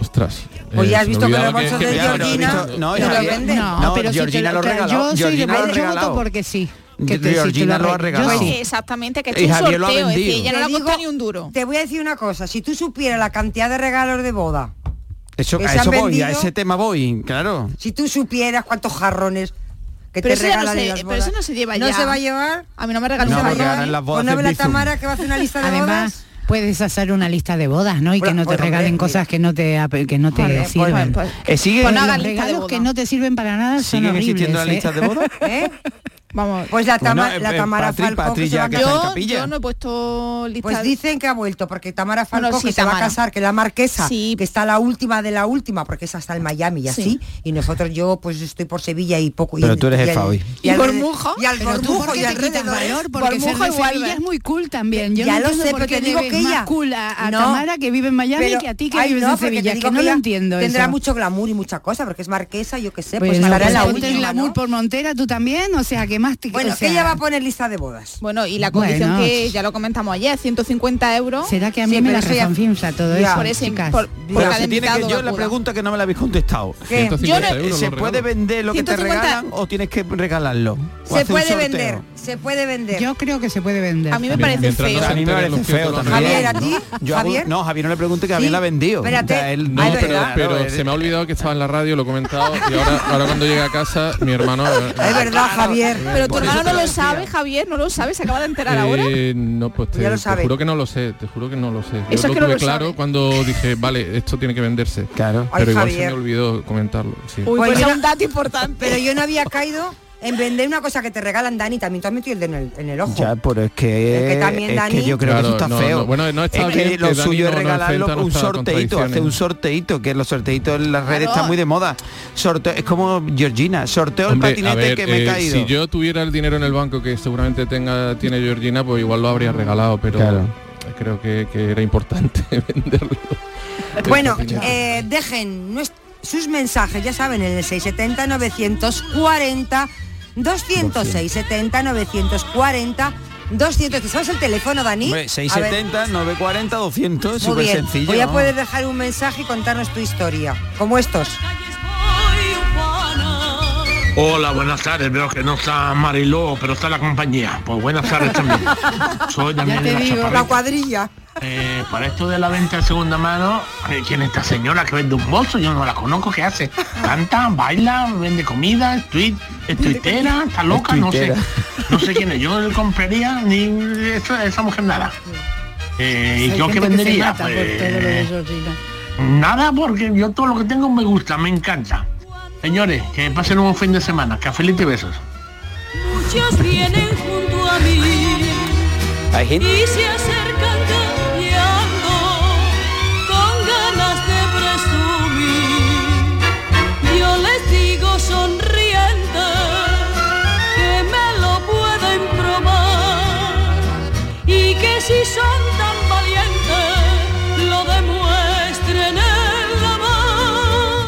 Ostras. Oye, has eh, visto que los bolsos de Georgina no, no, no, pero Georgina si te lo, lo regaló. Yo soy Georgina de, lo yo voto porque sí que Georgina lo, lo ha regalado. Yo sí, exactamente, que es y un Javier sorteo, es que ella no le digo, costó ni un duro. Te voy a decir una cosa, si tú supieras la cantidad de regalos de boda. Eso, a eso voy, vendido, a ese tema voy, claro. Si tú supieras cuántos jarrones que pero, te eso no se, pero eso no se lleva ¿No ya. ¿No se va a llevar? A mí no me regalan no, las bodas. Pues no la Tamara que va a hacer una lista de bodas? Puedes hacer una lista de bodas, ¿no? Y bueno, que no te bueno, regalen bien, cosas que no te que no te vale, pues, sirven. Pues, eh, pues, eh, siguen, los regalos que no te sirven para nada son horribles. ¿Siguen existiendo ¿eh? las listas de bodas? ¿Eh? Vamos. Pues la, tama, bueno, la eh, eh, Tamara Patri, Falcón. Patri, que que yo, yo, no he puesto lista. Pues dicen que ha vuelto, porque Tamara Falcón bueno, sí, que se va a casar, que la marquesa, sí. que está la última de la última, porque es hasta el Miami y así. Sí. Y nosotros, yo pues estoy por Sevilla y poco. Pero y, tú eres el jefa hoy. Y, al Bormujo. Y al Bormujo y al valor, porque Bormujo igual es muy cool también. Yo ya no lo sé, porque digo que ella. cool a, Tamara que vive en Miami que a ti que vives en Sevilla, que no lo entiendo. Tendrá mucho glamour y mucha cosa, porque es marquesa, yo qué sé, pues estará pues la última. glamour por Montera, tú también, o sea que bueno, o que ella va a poner lista de bodas. Bueno, y la condición que ya lo comentamos ayer, 150 euros. ¿Será que a mí me la reconfinza todo ya. eso? Por ese, chicas. Tiene que, yo la pregunta que no me la habéis contestado. ¿Qué? Yo no, euros, ¿Se puede vender lo que te regalan o tienes que regalarlo? Se puede vender, se puede vender. Yo creo que se puede vender. A mí me parece feo. A mí me parece feo. Javier, ¿a ti? No, Javier no le pregunte que Javier la ha vendido. Ah, pero se me ha olvidado que estaba en la radio, lo he comentado, y ahora cuando llegue a casa, mi hermano... Es verdad, Javier pero tu hermano no lo sabe, Javier, no lo sabe, se acaba de enterar ahora. Eh, no, pues te, lo te, juro que no lo sé, te juro que no lo sé. Yo Eso lo que tuve claro cuando dije, vale, esto tiene que venderse. Claro. Pero igual se me olvidó comentarlo. Sí. Uy, pues pues un dato importante. pero yo no había caído en vender una cosa que te regalan, Dani, también te has metido el dedo en el, en el ojo. Ya, pero es que, también, es Dani, yo creo que eso está feo. Bueno, no es que lo suyo es regalarlo un sorteito, hace un sorteito, que los sorteitos en las redes claro. están muy de moda. Sorteo, es como Georgina, sorteo el patinete que me eh, he caído. Si yo tuviera el dinero en el banco que seguramente tenga tiene Georgina, pues igual lo habría regalado, pero creo que, era importante venderlo. Bueno, este eh, dejen sus mensajes, ya saben, en el 670 940 206 70 940 200, ¿sabes el teléfono, Dani? 670, 940, 200, súper sencillo. Hoy ya puedes dejar un mensaje y contarnos tu historia, como estos. Hola, buenas tardes. Veo que no está Mariló, pero está la compañía. Pues buenas tardes también. Soy también ya te digo, la, la cuadrilla. Eh, para esto de la venta de segunda mano, ¿quién es esta señora que vende un bolso? Yo no la conozco. ¿Qué hace? Canta, baila, vende comida, es, tuit, es tuitera, está loca, no sé. No sé quién es. Yo no le compraría ni esa, esa mujer nada. Eh, ¿Y yo qué que vendería? por Pues. Nada, porque yo todo lo que tengo me gusta, me encanta. Señores, que pasen un buen fin de semana. Cafelito y besos. Muchos vienen junto a mí Hay gente.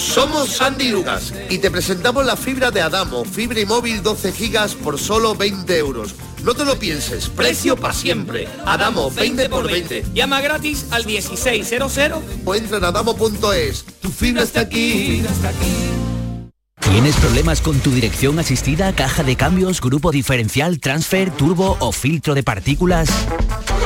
Somos Sandy Lucas y te presentamos la fibra de Adamo, fibra y móvil 12 gigas por solo 20 euros. No te lo pienses, precio para siempre. Adamo, 20 por 20. Llama gratis al 1600. O entra en adamo.es. Tu fibra está aquí. ¿Tienes problemas con tu dirección asistida, caja de cambios, grupo diferencial, transfer, turbo o filtro de partículas?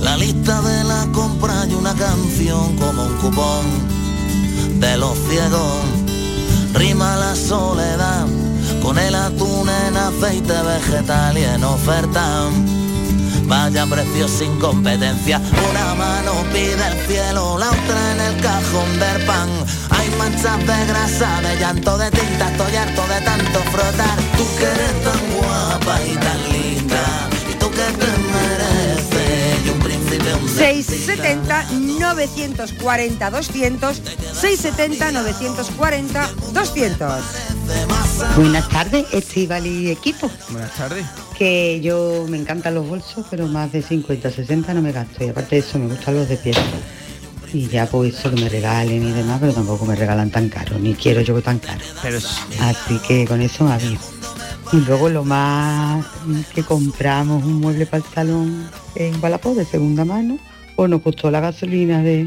la lista de la compra y una canción como un cupón de los ciegos. Rima la soledad con el atún en aceite vegetal y en oferta. Vaya precio sin competencia, una mano pide el cielo, la otra en el cajón del pan. Hay manchas de grasa, de llanto, de tinta, estoy harto de tanto frotar. Tú que eres tan guapa y tan linda, 670 940 200 670 940 200 Buenas tardes, Estival y equipo. Buenas tardes. Que yo me encantan los bolsos, pero más de 50, 60 no me gasto. Y aparte de eso, me gustan los de piel. Y ya pues eso que me regalen y demás, pero tampoco me regalan tan caro, ni quiero yo tan caro. Pero Así que con eso me aviso. Y luego lo más que compramos un mueble para el salón en Balapó de segunda mano, pues nos costó la gasolina de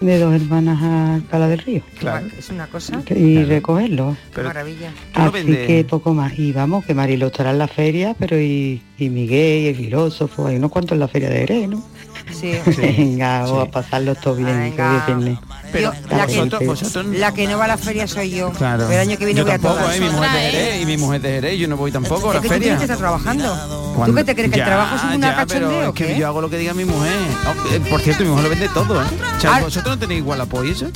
de dos hermanas a Cala del Río. Claro. Es una cosa. Y recogerlo. Qué maravilla. Así que poco más. Y vamos, que Marilo estará en la feria, pero y, y Miguel, y el filósofo, hay unos cuantos en la feria de Jerez, ¿no? Sí. Venga, vamos a pasarlo todo bien, es viernes. Yo, la, que, gente- la que no va a la feria soy yo. Claro. Pero el año que viene yo voy a tampoco, todas. ¿eh? Mi mujer de Jerez y mi mujer de Jerez, yo no voy tampoco a la ¿Qué tú feria. estás trabajando? Cuando- ¿Tú qué te crees que Ya, el trabajo es una pero cachondeo? es que yo hago lo que diga mi mujer. Oh, eh, por cierto, mi mujer lo vende todo, ¿eh? O sea, Ah. vosotros no tenéis igual apoyo eso.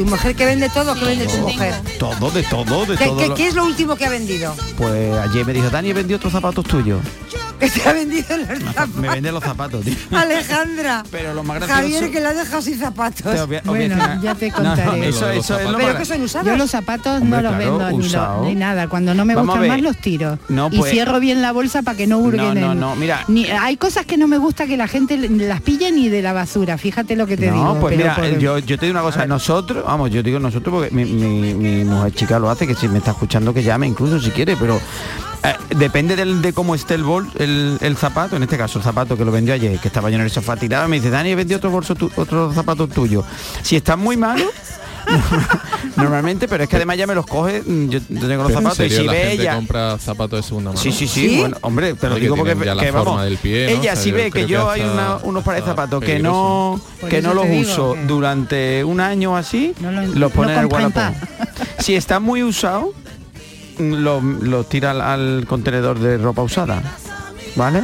¿Tu mujer que vende todo? ¿Qué vende tu mujer? Todo, de todo, de ¿Qué, todo. qué- lo- qué es lo último que ha vendido? Pues ayer me dijo, Dani, he vendido otros zapatos tuyos. Que te ha vendido los zapatos. Me vende los zapatos, tío. Alejandra. Pero lo más gracioso... Javier, que la ha dejado sin zapatos. Obvia- Bueno, obvia- ya te No, contaré. no, eso, eso es lo ¿Pero más- que son usados? Yo los zapatos Hombre, no los claro, vendo ni, lo- usado. ni nada. Cuando no me Vamos gustan más los tiro. No, y pues- cierro bien la bolsa para que no hurguen. No, no, no, mira. Ni, hay cosas que no me gusta que la gente las pille ni de la basura. Fíjate lo que te no, digo. pues pero mira, por- yo, yo te digo una cosa, nosotros, vamos, yo digo nosotros porque mi, mi- mujer chica lo hace, que si me está escuchando que llame incluso si quiere, pero eh, depende del- de cómo esté el bol, el, el zapato, en este caso el zapato que lo vendió ayer, que estaba yo en el sofá tirado, me dice, Dani, vendido otro bolso tu- otro zapato tuyo. Si están muy malos, normalmente, pero es que además ya me los coge, mm, yo tengo los zapatos y si la ve gente ella. compra zapatos de segunda mano. Sí, sí, sí, bueno, hombre, te lo Porque digo porque la que forma vamos, del pie, ¿no? ella O sea, si ve que yo que hay una- unos pares de zapatos que no Por que no los digo uso que- durante un año así, No lo- los pone no en el. Si está muy usado, los lo tira al, al contenedor de ropa usada, ¿vale?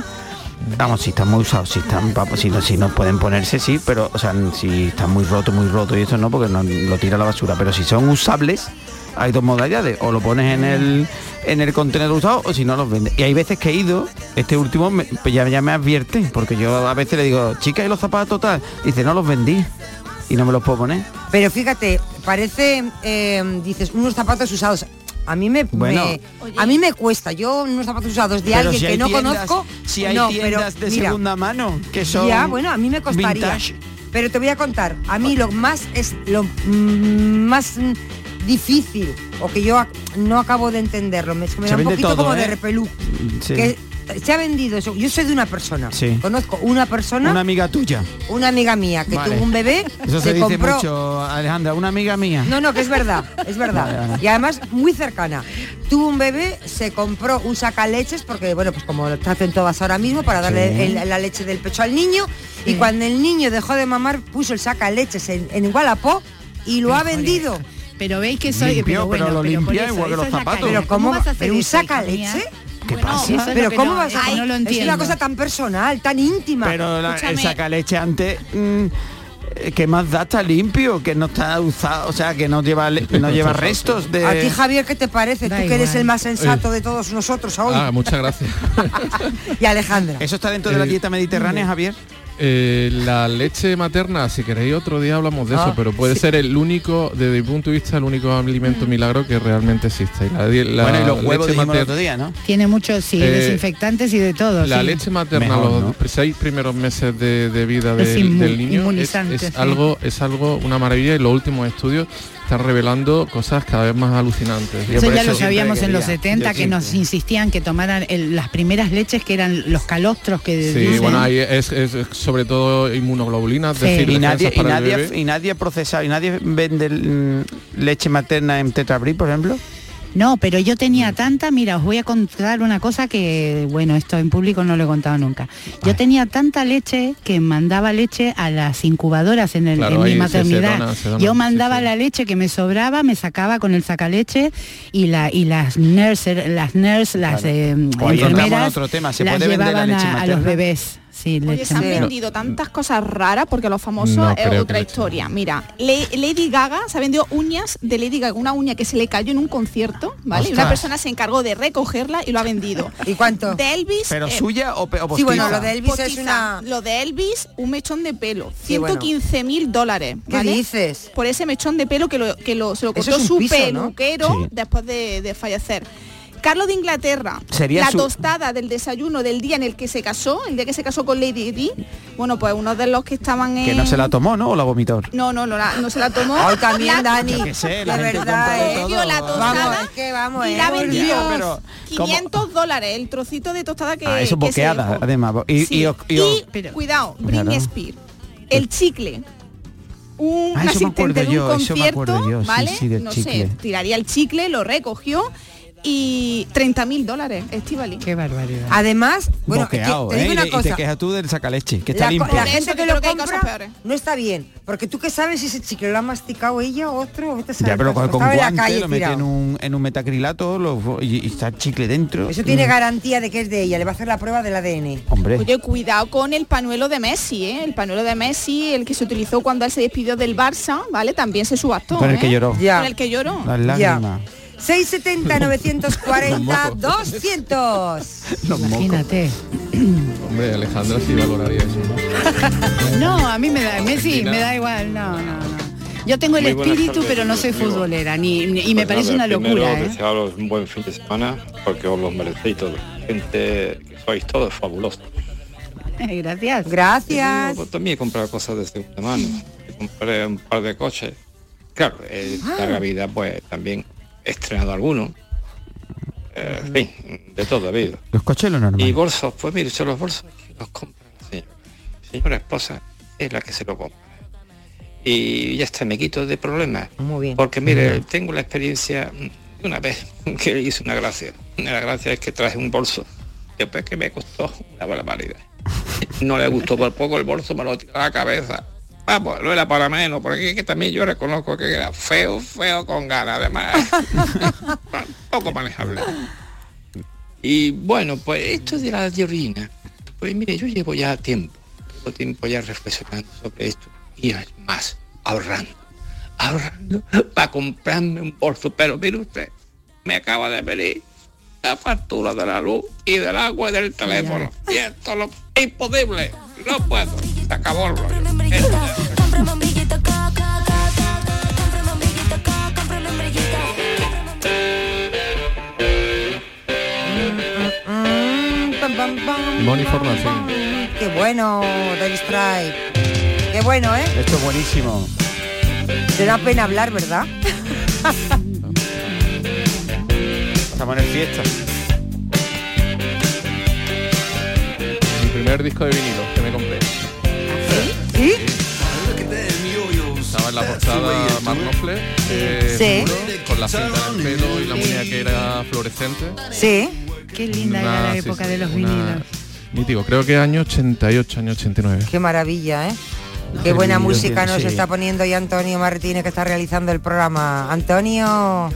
Vamos, si están muy usados, si están, si no, si no pueden ponerse, sí, pero, o sea, si están muy roto, muy roto y eso no, porque no lo tira a la basura. Pero si son usables, hay dos modalidades, o lo pones en el en el contenedor usado o si no los vende. Y hay veces que he ido, este último pues ya, ya me advierte, porque yo a veces le digo, chica, ¿y los zapatos tal? Dice, no los vendí y no me los puedo poner. Pero fíjate, parece, eh, dices, unos zapatos usados. A mí me, Bueno. me- a mí me cuesta. Yo unos zapatos usados de alguien si que no tiendas- conozco. si hay no, tiendas pero, de mira, segunda mano que son Ya, bueno, a mí me costaría. vintage. Pero te voy a contar, a mí lo más es lo mm, más difícil o que yo no acabo de entenderlo, me, me da un poquito todo, como de ¿eh? repelú. Sí. Que se ha vendido eso. Yo soy de una persona. Sí. Conozco una persona, Una una, amiga tuya. amiga mía que Vale. tuvo un bebé, Eso se, se, dice compró mucho, Alejandra, una amiga mía. no, no, que es verdad, es verdad. Vale, vale. Y además muy cercana. Tuvo un bebé, se compró un sacaleches, porque bueno, pues como lo hacen todas ahora mismo, para darle Sí. el- la leche del pecho al niño. Y cuando el niño dejó de mamar, puso el sacaleches en, en Wallapop y lo ha vendido. Pero veis que soy... Limpio, pero lo limpia eso, igual que los zapatos. Pero ¿cómo, vas a va- hacer pero un eso, hija sacaleche? ¿Qué Bueno, pasa? Pero ¿cómo no- vas a ay, no lo Es una cosa tan personal, tan íntima. Pero la- el sacaleche antes mm, eh, que más da está limpio, que no está usado, o sea, que no lleva le- no lleva restos de A ti, Javier, ¿qué te parece? Da Tú que eres el más sensato de todos nosotros hoy. Ah, muchas gracias. Y Alejandra. ¿Eso está dentro de la Eh, dieta mediterránea, Javier? Eh, la leche materna, si queréis otro día hablamos de Ah, eso, pero puede ser el único, desde mi punto de vista, el único alimento milagro que realmente existe. Y La, bueno, y los huevos leche dijimos el mater- otro día, ¿no? Tiene muchos, sí, Eh, desinfectantes y de todo. La sí. leche materna, Mejor, los ¿no? seis primeros meses de, de vida del, niño es, inmunizante, es sí. algo, es algo, una maravilla y los últimos estudios están revelando cosas cada vez más alucinantes. Eso ya eso lo sabíamos en los quería. 70, Yo que nos insistían que tomaran el- las primeras leches que eran los calostros que Sí, dicen. bueno, ahí es, es sobre todo inmunoglobulina, es Sí. decir, Y nadie, y nadie, bebé. y nadie ha procesado, y nadie vende mm, leche materna en tetrabril, por ejemplo. No, pero yo tenía tanta, mira, os voy a contar una cosa que, bueno, esto en público no lo he contado nunca. Yo tenía tanta leche que mandaba leche a las incubadoras en, el, Claro, en mi ahí se- se maternidad. dona- se dona, yo mandaba sí. la leche que me sobraba, me sacaba con el sacaleche y la y las nurses, las nurses, las eh, en enfermeras otro tema, ¿se las puede vender la llevaban leche a, los bebés. Sí, Oye, se han vendido tantas cosas raras porque los famosos No es otra historia. Mira, Le- Lady Gaga se ha vendido uñas de Lady Gaga, una uña que se le cayó en un concierto, ¿vale? Y una persona se encargó de recogerla y lo ha vendido. ¿Y cuánto? De Elvis. ¿Pero eh, suya o, o Sí, bueno, lo de Elvis es una... Lo de Elvis, un mechón de pelo. Sí, bueno. 115 mil dólares. ¿Qué ¿vale? dices? Por ese mechón de pelo que lo, que lo, se lo cortó su piso, ¿no? peluquero Sí. después de, de fallecer. Carlos de Inglaterra, Sería la su- tostada del desayuno del día en el que se casó, el día que se casó con Lady Di, bueno, pues uno de los que estaban en... Que no se la tomó, ¿no? ¿O la vomitó? No, no, no, la- no se la tomó. También, La- Dani. Sé, de la verdad, ¿eh? todo. la tostada Vamos, es que vamos, y ¿eh? la vendió pero, ¿cómo? 500 dólares, el trocito de tostada que Ah, eso que boqueada, además. Y, Sí. cuidado, Britney. Spears, el chicle. un Ah, asistente de un yo, concierto, yo, sí, ¿vale? sí, del no chicle. sé, tiraría el chicle, lo recogió y 30 mil dólares, Estivali. Qué barbaridad. Además, bueno, que- Boqueado, te digo ¿eh? una y, te cosa. quejas tú del sacaleche, que está La, limpio. la gente que lo que compra no está bien, porque tú que sabes si ese chicle lo ha masticado ella o otro, vete a Ya, pero con, con la calle lo mete en un, en un metacrilato lo- y, y está el chicle dentro. Eso tiene Mm. garantía de que es de ella, le va a hacer la prueba del ADN. Hombre. Oye, cuidado con el pañuelo de Messi, ¿eh? El pañuelo de Messi, el que se utilizó cuando él se despidió del Barça, ¿vale? También se subastó. Con el que ¿eh? lloró. Ya. Con el que lloró. Las lágrimas. 670 940 200. Imagínate. Hombre, Alejandra sí valoraría eso. No, a mí me da, Messi, me da igual, no, no, no. Yo tengo el espíritu, tardes, pero no soy futbolera, ni, ni- y me Pues parece nada, una primero, locura, ¿eh? desearos un buen fin de semana porque os lo merecéis todos. Gente que sois todos fabulosos. Gracias. Gracias. Yo, también he comprado cosas de segunda mano. Compré un par de coches. Claro, en Ah. larga vida pues también estrenado algunos. Eh, en fin, de todo ha habido. Los coches lo normal. Y bolsos, pues mire, son los bolsos que los compra la señora. La señora esposa es la que se lo compra. Y ya está, me quito de problemas. Muy bien. Porque mire, tengo la experiencia de una vez que hice una gracia. La gracia es que traje un bolso. Después que me costó una barbaridad. No le gustó por poco el bolso, me lo tiró a la cabeza. Vamos, no era para menos, porque es que también yo reconozco que era feo, feo con ganas, además. poco manejable. Y bueno, pues esto de la orina, pues mire, yo llevo ya tiempo, llevo tiempo ya reflexionando sobre esto y es más, ahorrando, ahorrando para comprarme un bolso, pero mire usted, me acaba de venir la factura de la luz y del agua y del teléfono. Y esto lo, es imposible, no puedo, se acabó el rollo. Money for nothing. Qué bueno, del Strike. Qué bueno, ¿eh? Esto es buenísimo. Te da pena hablar, ¿verdad? Estamos en el fiesta. Mi primer disco de vinilo que me compré. ¿Sí? Estaba en la portada Mark Knopfler, eh, Sí. con la cinta en el pelo y la muñequera fluorescente. Sí. Qué linda era la época sí, de los una- vinilos. Mítico, creo que año 88, año 89. Qué maravilla, ¿eh? Qué buena música nos sí. está poniendo hoy Antonio Martínez que está realizando el programa. Antonio.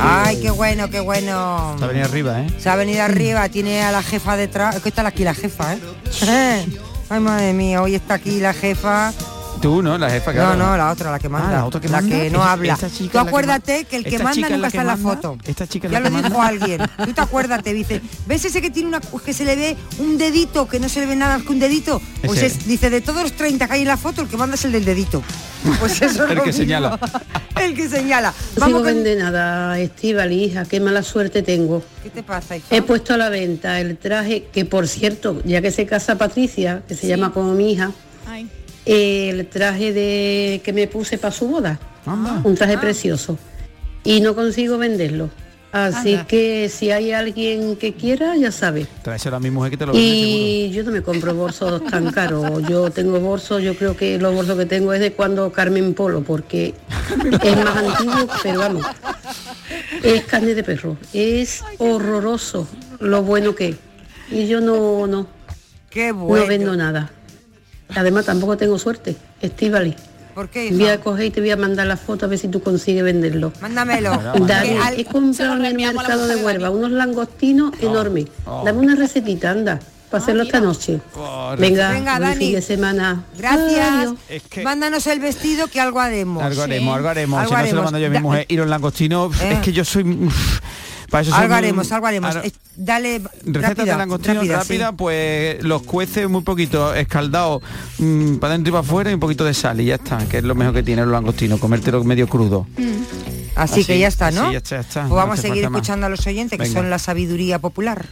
Ay, qué bueno, qué bueno. Está venido arriba, ¿eh? Se ha venido arriba, tiene a la jefa detrás. Es que está aquí la jefa, ¿eh? Ay, madre mía, hoy está aquí la jefa. Tú, ¿no? La jefa que No, no, la otra, la que manda. Ah, la otra que manda. no habla. Tú que acuérdate manda. que el que manda nunca está en la manda. foto. Esta chica ya la lo que dijo manda. alguien. Tú te acuérdate, dice, ¿ves ese que tiene una que se le ve un dedito, que no se le ve nada más que un dedito? Pues es, dice, de todos los 30 que hay en la foto, el que manda es el del dedito. Pues eso es lo que mismo. señala. El que señala. No Vamos sigo con... vende nada, Estíbal, hija, qué mala suerte tengo. ¿Qué te pasa, hija? He puesto a la venta el traje, que por cierto, ya que se casa Patricia, que se llama como mi hija, Ay. el traje de que me puse para su boda. Un traje precioso. Y no consigo venderlo. Así Anda. que si hay alguien que quiera, ya sabe. Tráeselo a mi mujer que te lo vende seguro. Y yo no me compro bolsos tan caros. Yo tengo bolsos, yo creo que los bolsos que tengo es de cuando Carmen Polo, porque es más antiguo, pero vamos. Es carne de perro. Es horroroso lo bueno que es. Y yo no, no. Qué No bueno. vendo nada. Además tampoco tengo suerte. Estivali. ¿Por qué, hija? Voy a coger y te voy a mandar la foto a ver si tú consigues venderlo. Mándamelo. Al- he comprado en el mercado de Huelva unos langostinos enormes. Dame una recetita, anda, para hacerlo esta noche. Venga, Venga, Dani. fin de semana. Gracias. Mándanos el vestido que algo haremos. Algo haremos, algo haremos. Algo si no se lo haremos. mando yo a mi Da- mujer. Y los langostinos, Eh. es que yo soy... Para eso Algo haremos, algo haremos. Eh, Dale, Recetas rápida, de langostino rápida, rápida, sí. pues los cuece muy poquito, escaldado mm, para adentro y para afuera y un poquito de sal y ya está, que es lo mejor que tiene los langostinos, comértelo medio crudo. Así, que ya está, ¿no? Sí, ya está, ya está. Pues No vamos a seguir más. escuchando a los oyentes, que Venga. son la sabiduría popular.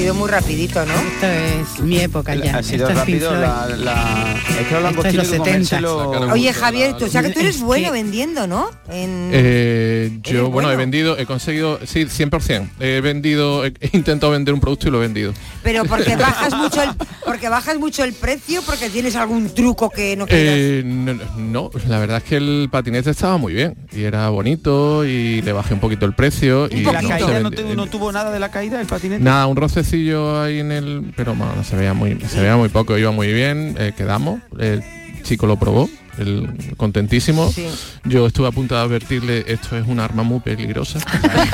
Sido muy rapidito, ¿no? Esto es mi época ya. Ha sido Esto rápido la, la- Es que los Esto es langostinos los hay que 70. comérselo- Oye, Javier, tú, o sea que tú eres Es bueno vendiendo, ¿no? En... Eh, yo, ¿Eres bueno, he vendido, he conseguido, sí, 100%. He vendido, he, he intentado vender un producto y lo he vendido. Pero porque bajas mucho el, porque bajas mucho el precio, porque tienes algún truco que no quieras. Eh, no, no, la verdad es que el patinete estaba muy bien y era bonito y le bajé un poquito el precio y ¿Y la no se caída no, no tuvo nada de la caída el patinete? Nada, un rocecillo ahí en el, pero bueno, se veía muy, se veía muy poco, iba muy bien, eh, quedamos, el chico lo probó, el contentísimo. Sí. Yo estuve a punto de advertirle esto es un arma muy peligrosa,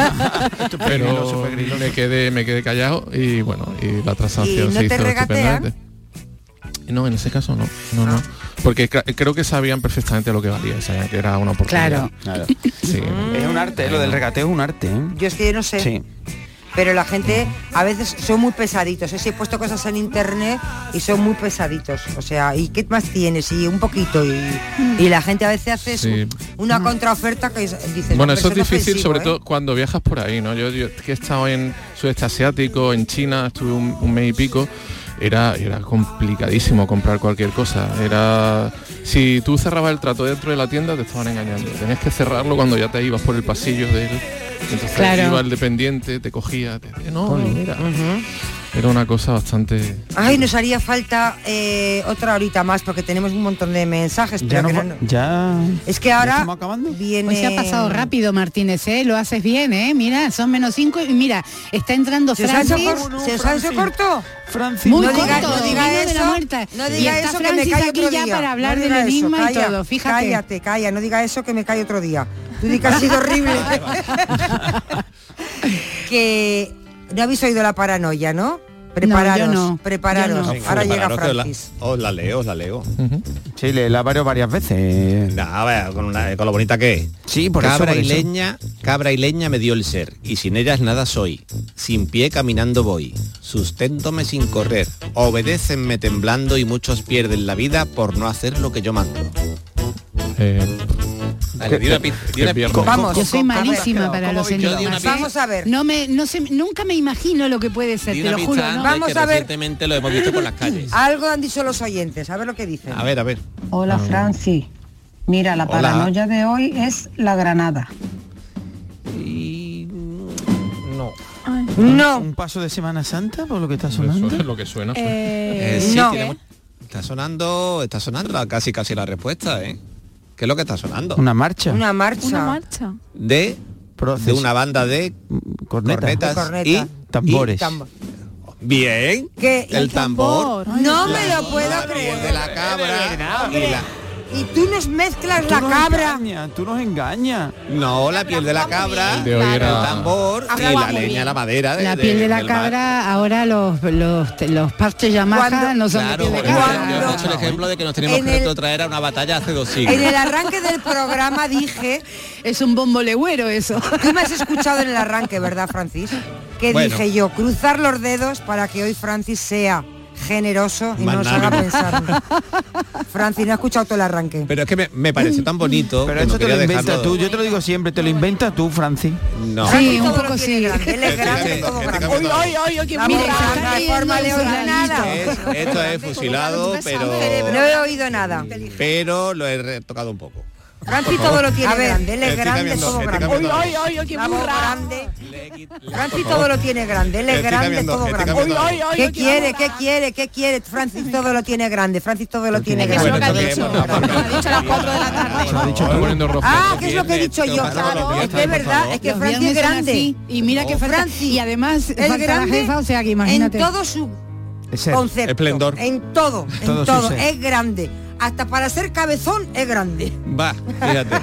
pero me quedé, me quedé callado y bueno, y la transacción ¿Y no se hizo estupendamente. No, en ese caso no, no, no. Porque cra- creo que sabían perfectamente lo que valía, sabían que era una oportunidad. Claro. Claro. Sí. Es un arte, lo del regateo es un arte. ¿eh? Yo es que yo no sé. Sí. Pero la gente a veces son muy pesaditos. Si he puesto cosas en internet y son muy pesaditos. O sea, ¿y qué más tienes? Y un poquito. Y, y la gente a veces hace Sí. una contraoferta que es- dices. Bueno, "No, eso es difícil, ofensivo, sobre ¿eh?". todo cuando viajas por ahí, ¿no? Yo, yo que he estado en sudeste asiático, en China, estuve un, un mes y pico, era, era complicadísimo comprar cualquier cosa. Era si tú cerrabas el trato dentro de la tienda, te estaban engañando. Tenías que cerrarlo cuando ya te ibas por el pasillo del. Entonces Claro. iba el dependiente, te cogía, te decía, no, mira. Era una cosa bastante. Ay, nos haría falta eh, otra horita más porque tenemos un montón de mensajes. Ya, pero no que no- ya Es que ¿Ya ahora estamos acabando? viene. Pues se ha pasado rápido, Martínez, ¿eh? Lo haces bien, ¿eh? Mira, son menos cinco y mira, está entrando ¿Se os ha hecho, Francis. ¿se os ha hecho corto? Francis, Muy no corto, diga, no diga divino de la eso, muerta. no Y diga está eso que me Francis cae aquí otro ya día. para hablar No del eso, enigma y calla, todo, fíjate. Cállate, calla, no diga eso que me cae otro día. Tú di que ha sido horrible. que no habéis oído la paranoia, ¿no? Prepararos, no. prepararos. Yo Venga, Ahora llega os la- Francis. Os la leo, os la leo. Sí, le la varios varias veces. Nah, vaya, con, una- con lo bonita que es. Sí, por eso, cabra por y eso. leña, cabra y leña me dio el ser, y sin ellas nada soy. Sin pie caminando voy, susténtome sin correr. Obedécenme temblando y muchos pierden la vida por no hacer lo que yo mando. eh, Di una di una. Vamos. Yo soy A ver, malísima para ¿cómo los enigmas. ¿eh? Vamos a ver. No me, no sé, nunca me imagino lo que puede ser, te lo juro, ¿no? Vamos a ver. recientemente lo hemos visto por las calles. Algo han dicho los oyentes, a ver lo que dicen. A ver, a ver. Hola Francis. Mira, la Hola. paranoia de hoy es la granada. Y... No. No. Un paso de Semana Santa por lo que está eso sonando. es lo que suena. suena. Eh, sí, no. tiene Está sonando, está sonando la- casi casi la respuesta, ¿eh? ¿Qué es lo que está sonando? Una marcha. Una marcha. Una marcha. De, de una banda de corneta. cornetas y Tambores. Tambo- Bien. ¿Qué? El tambor. No me lo puedo creer. de la cabra y la- Y tú nos mezclas Tú la nos cabra. tú nos engañas. No, la piel de la cabra, El de hoy el era- tambor y la leña, la madera. de- La de- piel de la mar. cabra, ahora los, los, los parches Yamaha no son Claro, de piel de cabra. ejemplo, yo he hecho el ejemplo de que nos tenemos En que el- retrotraer a una batalla hace dos siglos. En el arranque del programa dije, Es un bombo legüero eso. tú me has escuchado en el arranque, ¿verdad, Francis? Que Bueno. dije yo, cruzar los dedos para que hoy Francis sea generoso y no nos haga pensar. Francis, no ha escuchado todo el arranque. Pero es que me, me pareció tan bonito Pero que no eso te lo inventas dejarlo. tú, yo te lo digo siempre, te lo inventas tú, Francis. No. Sí, un poco sí. Él es Estoy grande, cambiando, todo estoy grande. cambiando. La Mira, boca, está no hay riendo forma de oír fulanito. nada. Es- esto es fusilado, pero, No he oído nada. pero lo he retocado un poco. Francis todo lo tiene A ver, grande, él es grande, todo grande. cambiando. Ay, ay, ay, qué La voz burra. grande. Francis todo lo tiene grande, él es grande, todo grande. cambiando. Ay, ay, ¿Qué ay, qué quiere, qué quiere, qué quiere? Francis todo lo tiene grande, Francis todo lo tiene Es lo grande. que ha dicho. Ha dicho a las 4 de la tarde. Ah, ¿qué es lo que he dicho yo? Es que es verdad, es que Francis es grande. y mira que Francis y además es grande jefa, o sea que imagínate. En todo su concepto. Esplendor. En todo, en Todo. Es grande. Hasta para ser cabezón es grande. Va, fíjate.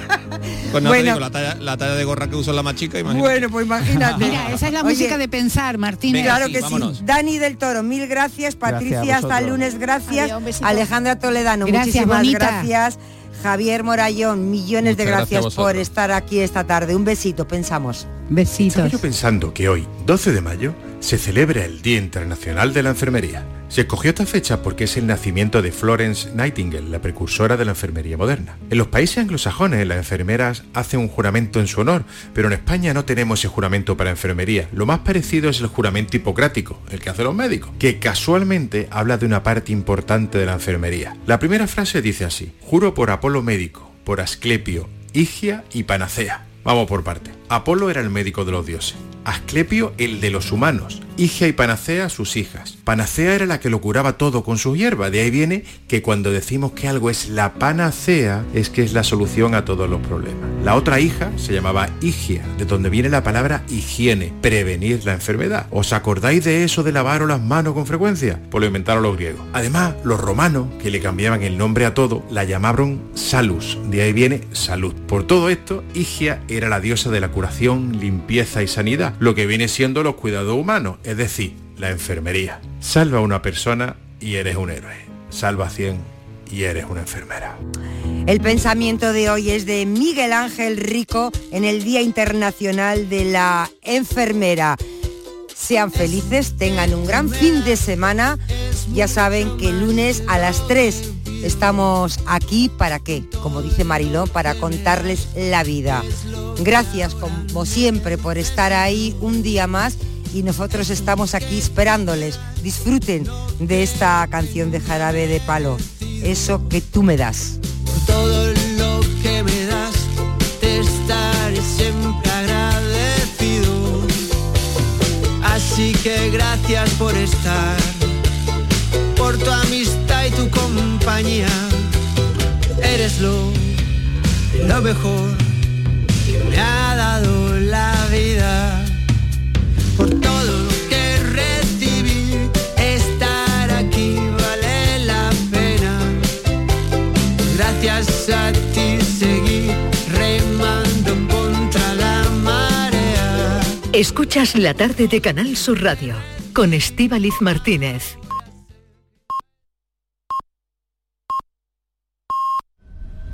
Pues no Bueno. te digo, la talla, la talla de gorra que uso es la más chica, imagínate. Bueno, pues imagínate. Mira, esa es la Oye, música de pensar, Martínez. Venga, Claro sí, que vámonos. sí. Dani del Toro, mil gracias. Patricia, Gracias hasta el lunes, gracias. Adiós. Alejandra Toledano, Gracias, muchísimas bonita. gracias. Javier Morayón, millones de gracias por estar aquí esta tarde. Un besito, pensamos. Besitos. Estaba yo pensando que hoy, 12 de mayo, se celebra el Día Internacional de la Enfermería. Se escogió esta fecha porque es el nacimiento de Florence Nightingale, la precursora de la enfermería moderna. En los países anglosajones las enfermeras hacen un juramento en su honor, pero en España no tenemos ese juramento para enfermería. Lo más parecido es el juramento hipocrático, el que hacen los médicos, que casualmente habla de una parte importante de la enfermería. La primera frase dice así, juro por Apolo médico, por Asclepio, Higia y Panacea. Vamos por parte. Apolo era el médico de los dioses. Asclepio el de los humanos. Higia y Panacea sus hijas. Panacea era la que lo curaba todo con su hierba. De ahí viene que cuando decimos que algo es la panacea es que es la solución a todos los problemas. La otra hija se llamaba Higia, de donde viene la palabra higiene, prevenir la enfermedad. ¿Os acordáis de eso de lavaros las manos con frecuencia? Pues lo inventaron los griegos. Además, los romanos, que le cambiaban el nombre a todo, la llamaron salus. De ahí viene salud. Por todo esto, Higia era la diosa de la curación, limpieza y sanidad, lo que viene siendo los cuidados humanos, es decir, la enfermería. Salva a una persona y eres un héroe. Salva a 100 y eres una enfermera. El pensamiento de hoy es de Miguel Ángel Rico en el Día Internacional de la Enfermera. Sean felices, tengan un gran fin de semana. Ya saben que el lunes a las 3 estamos aquí para qué, como dice Mariló, para contarles la vida. Gracias como siempre por estar ahí un día más y nosotros estamos aquí esperándoles. Disfruten de esta canción de Jarabe de Palo. Eso que tú me das. todo lo que me das, te estaré siempre agradecido. Así que gracias por estar, por tu amistad y tu compañía. Eres lo, lo mejor que me ha dado la vida. Por todo lo que recibí, estar aquí vale la pena. Gracias a ti seguí remando contra la marea. Escuchas la tarde de Canal Sur Radio con Estíbaliz Martínez.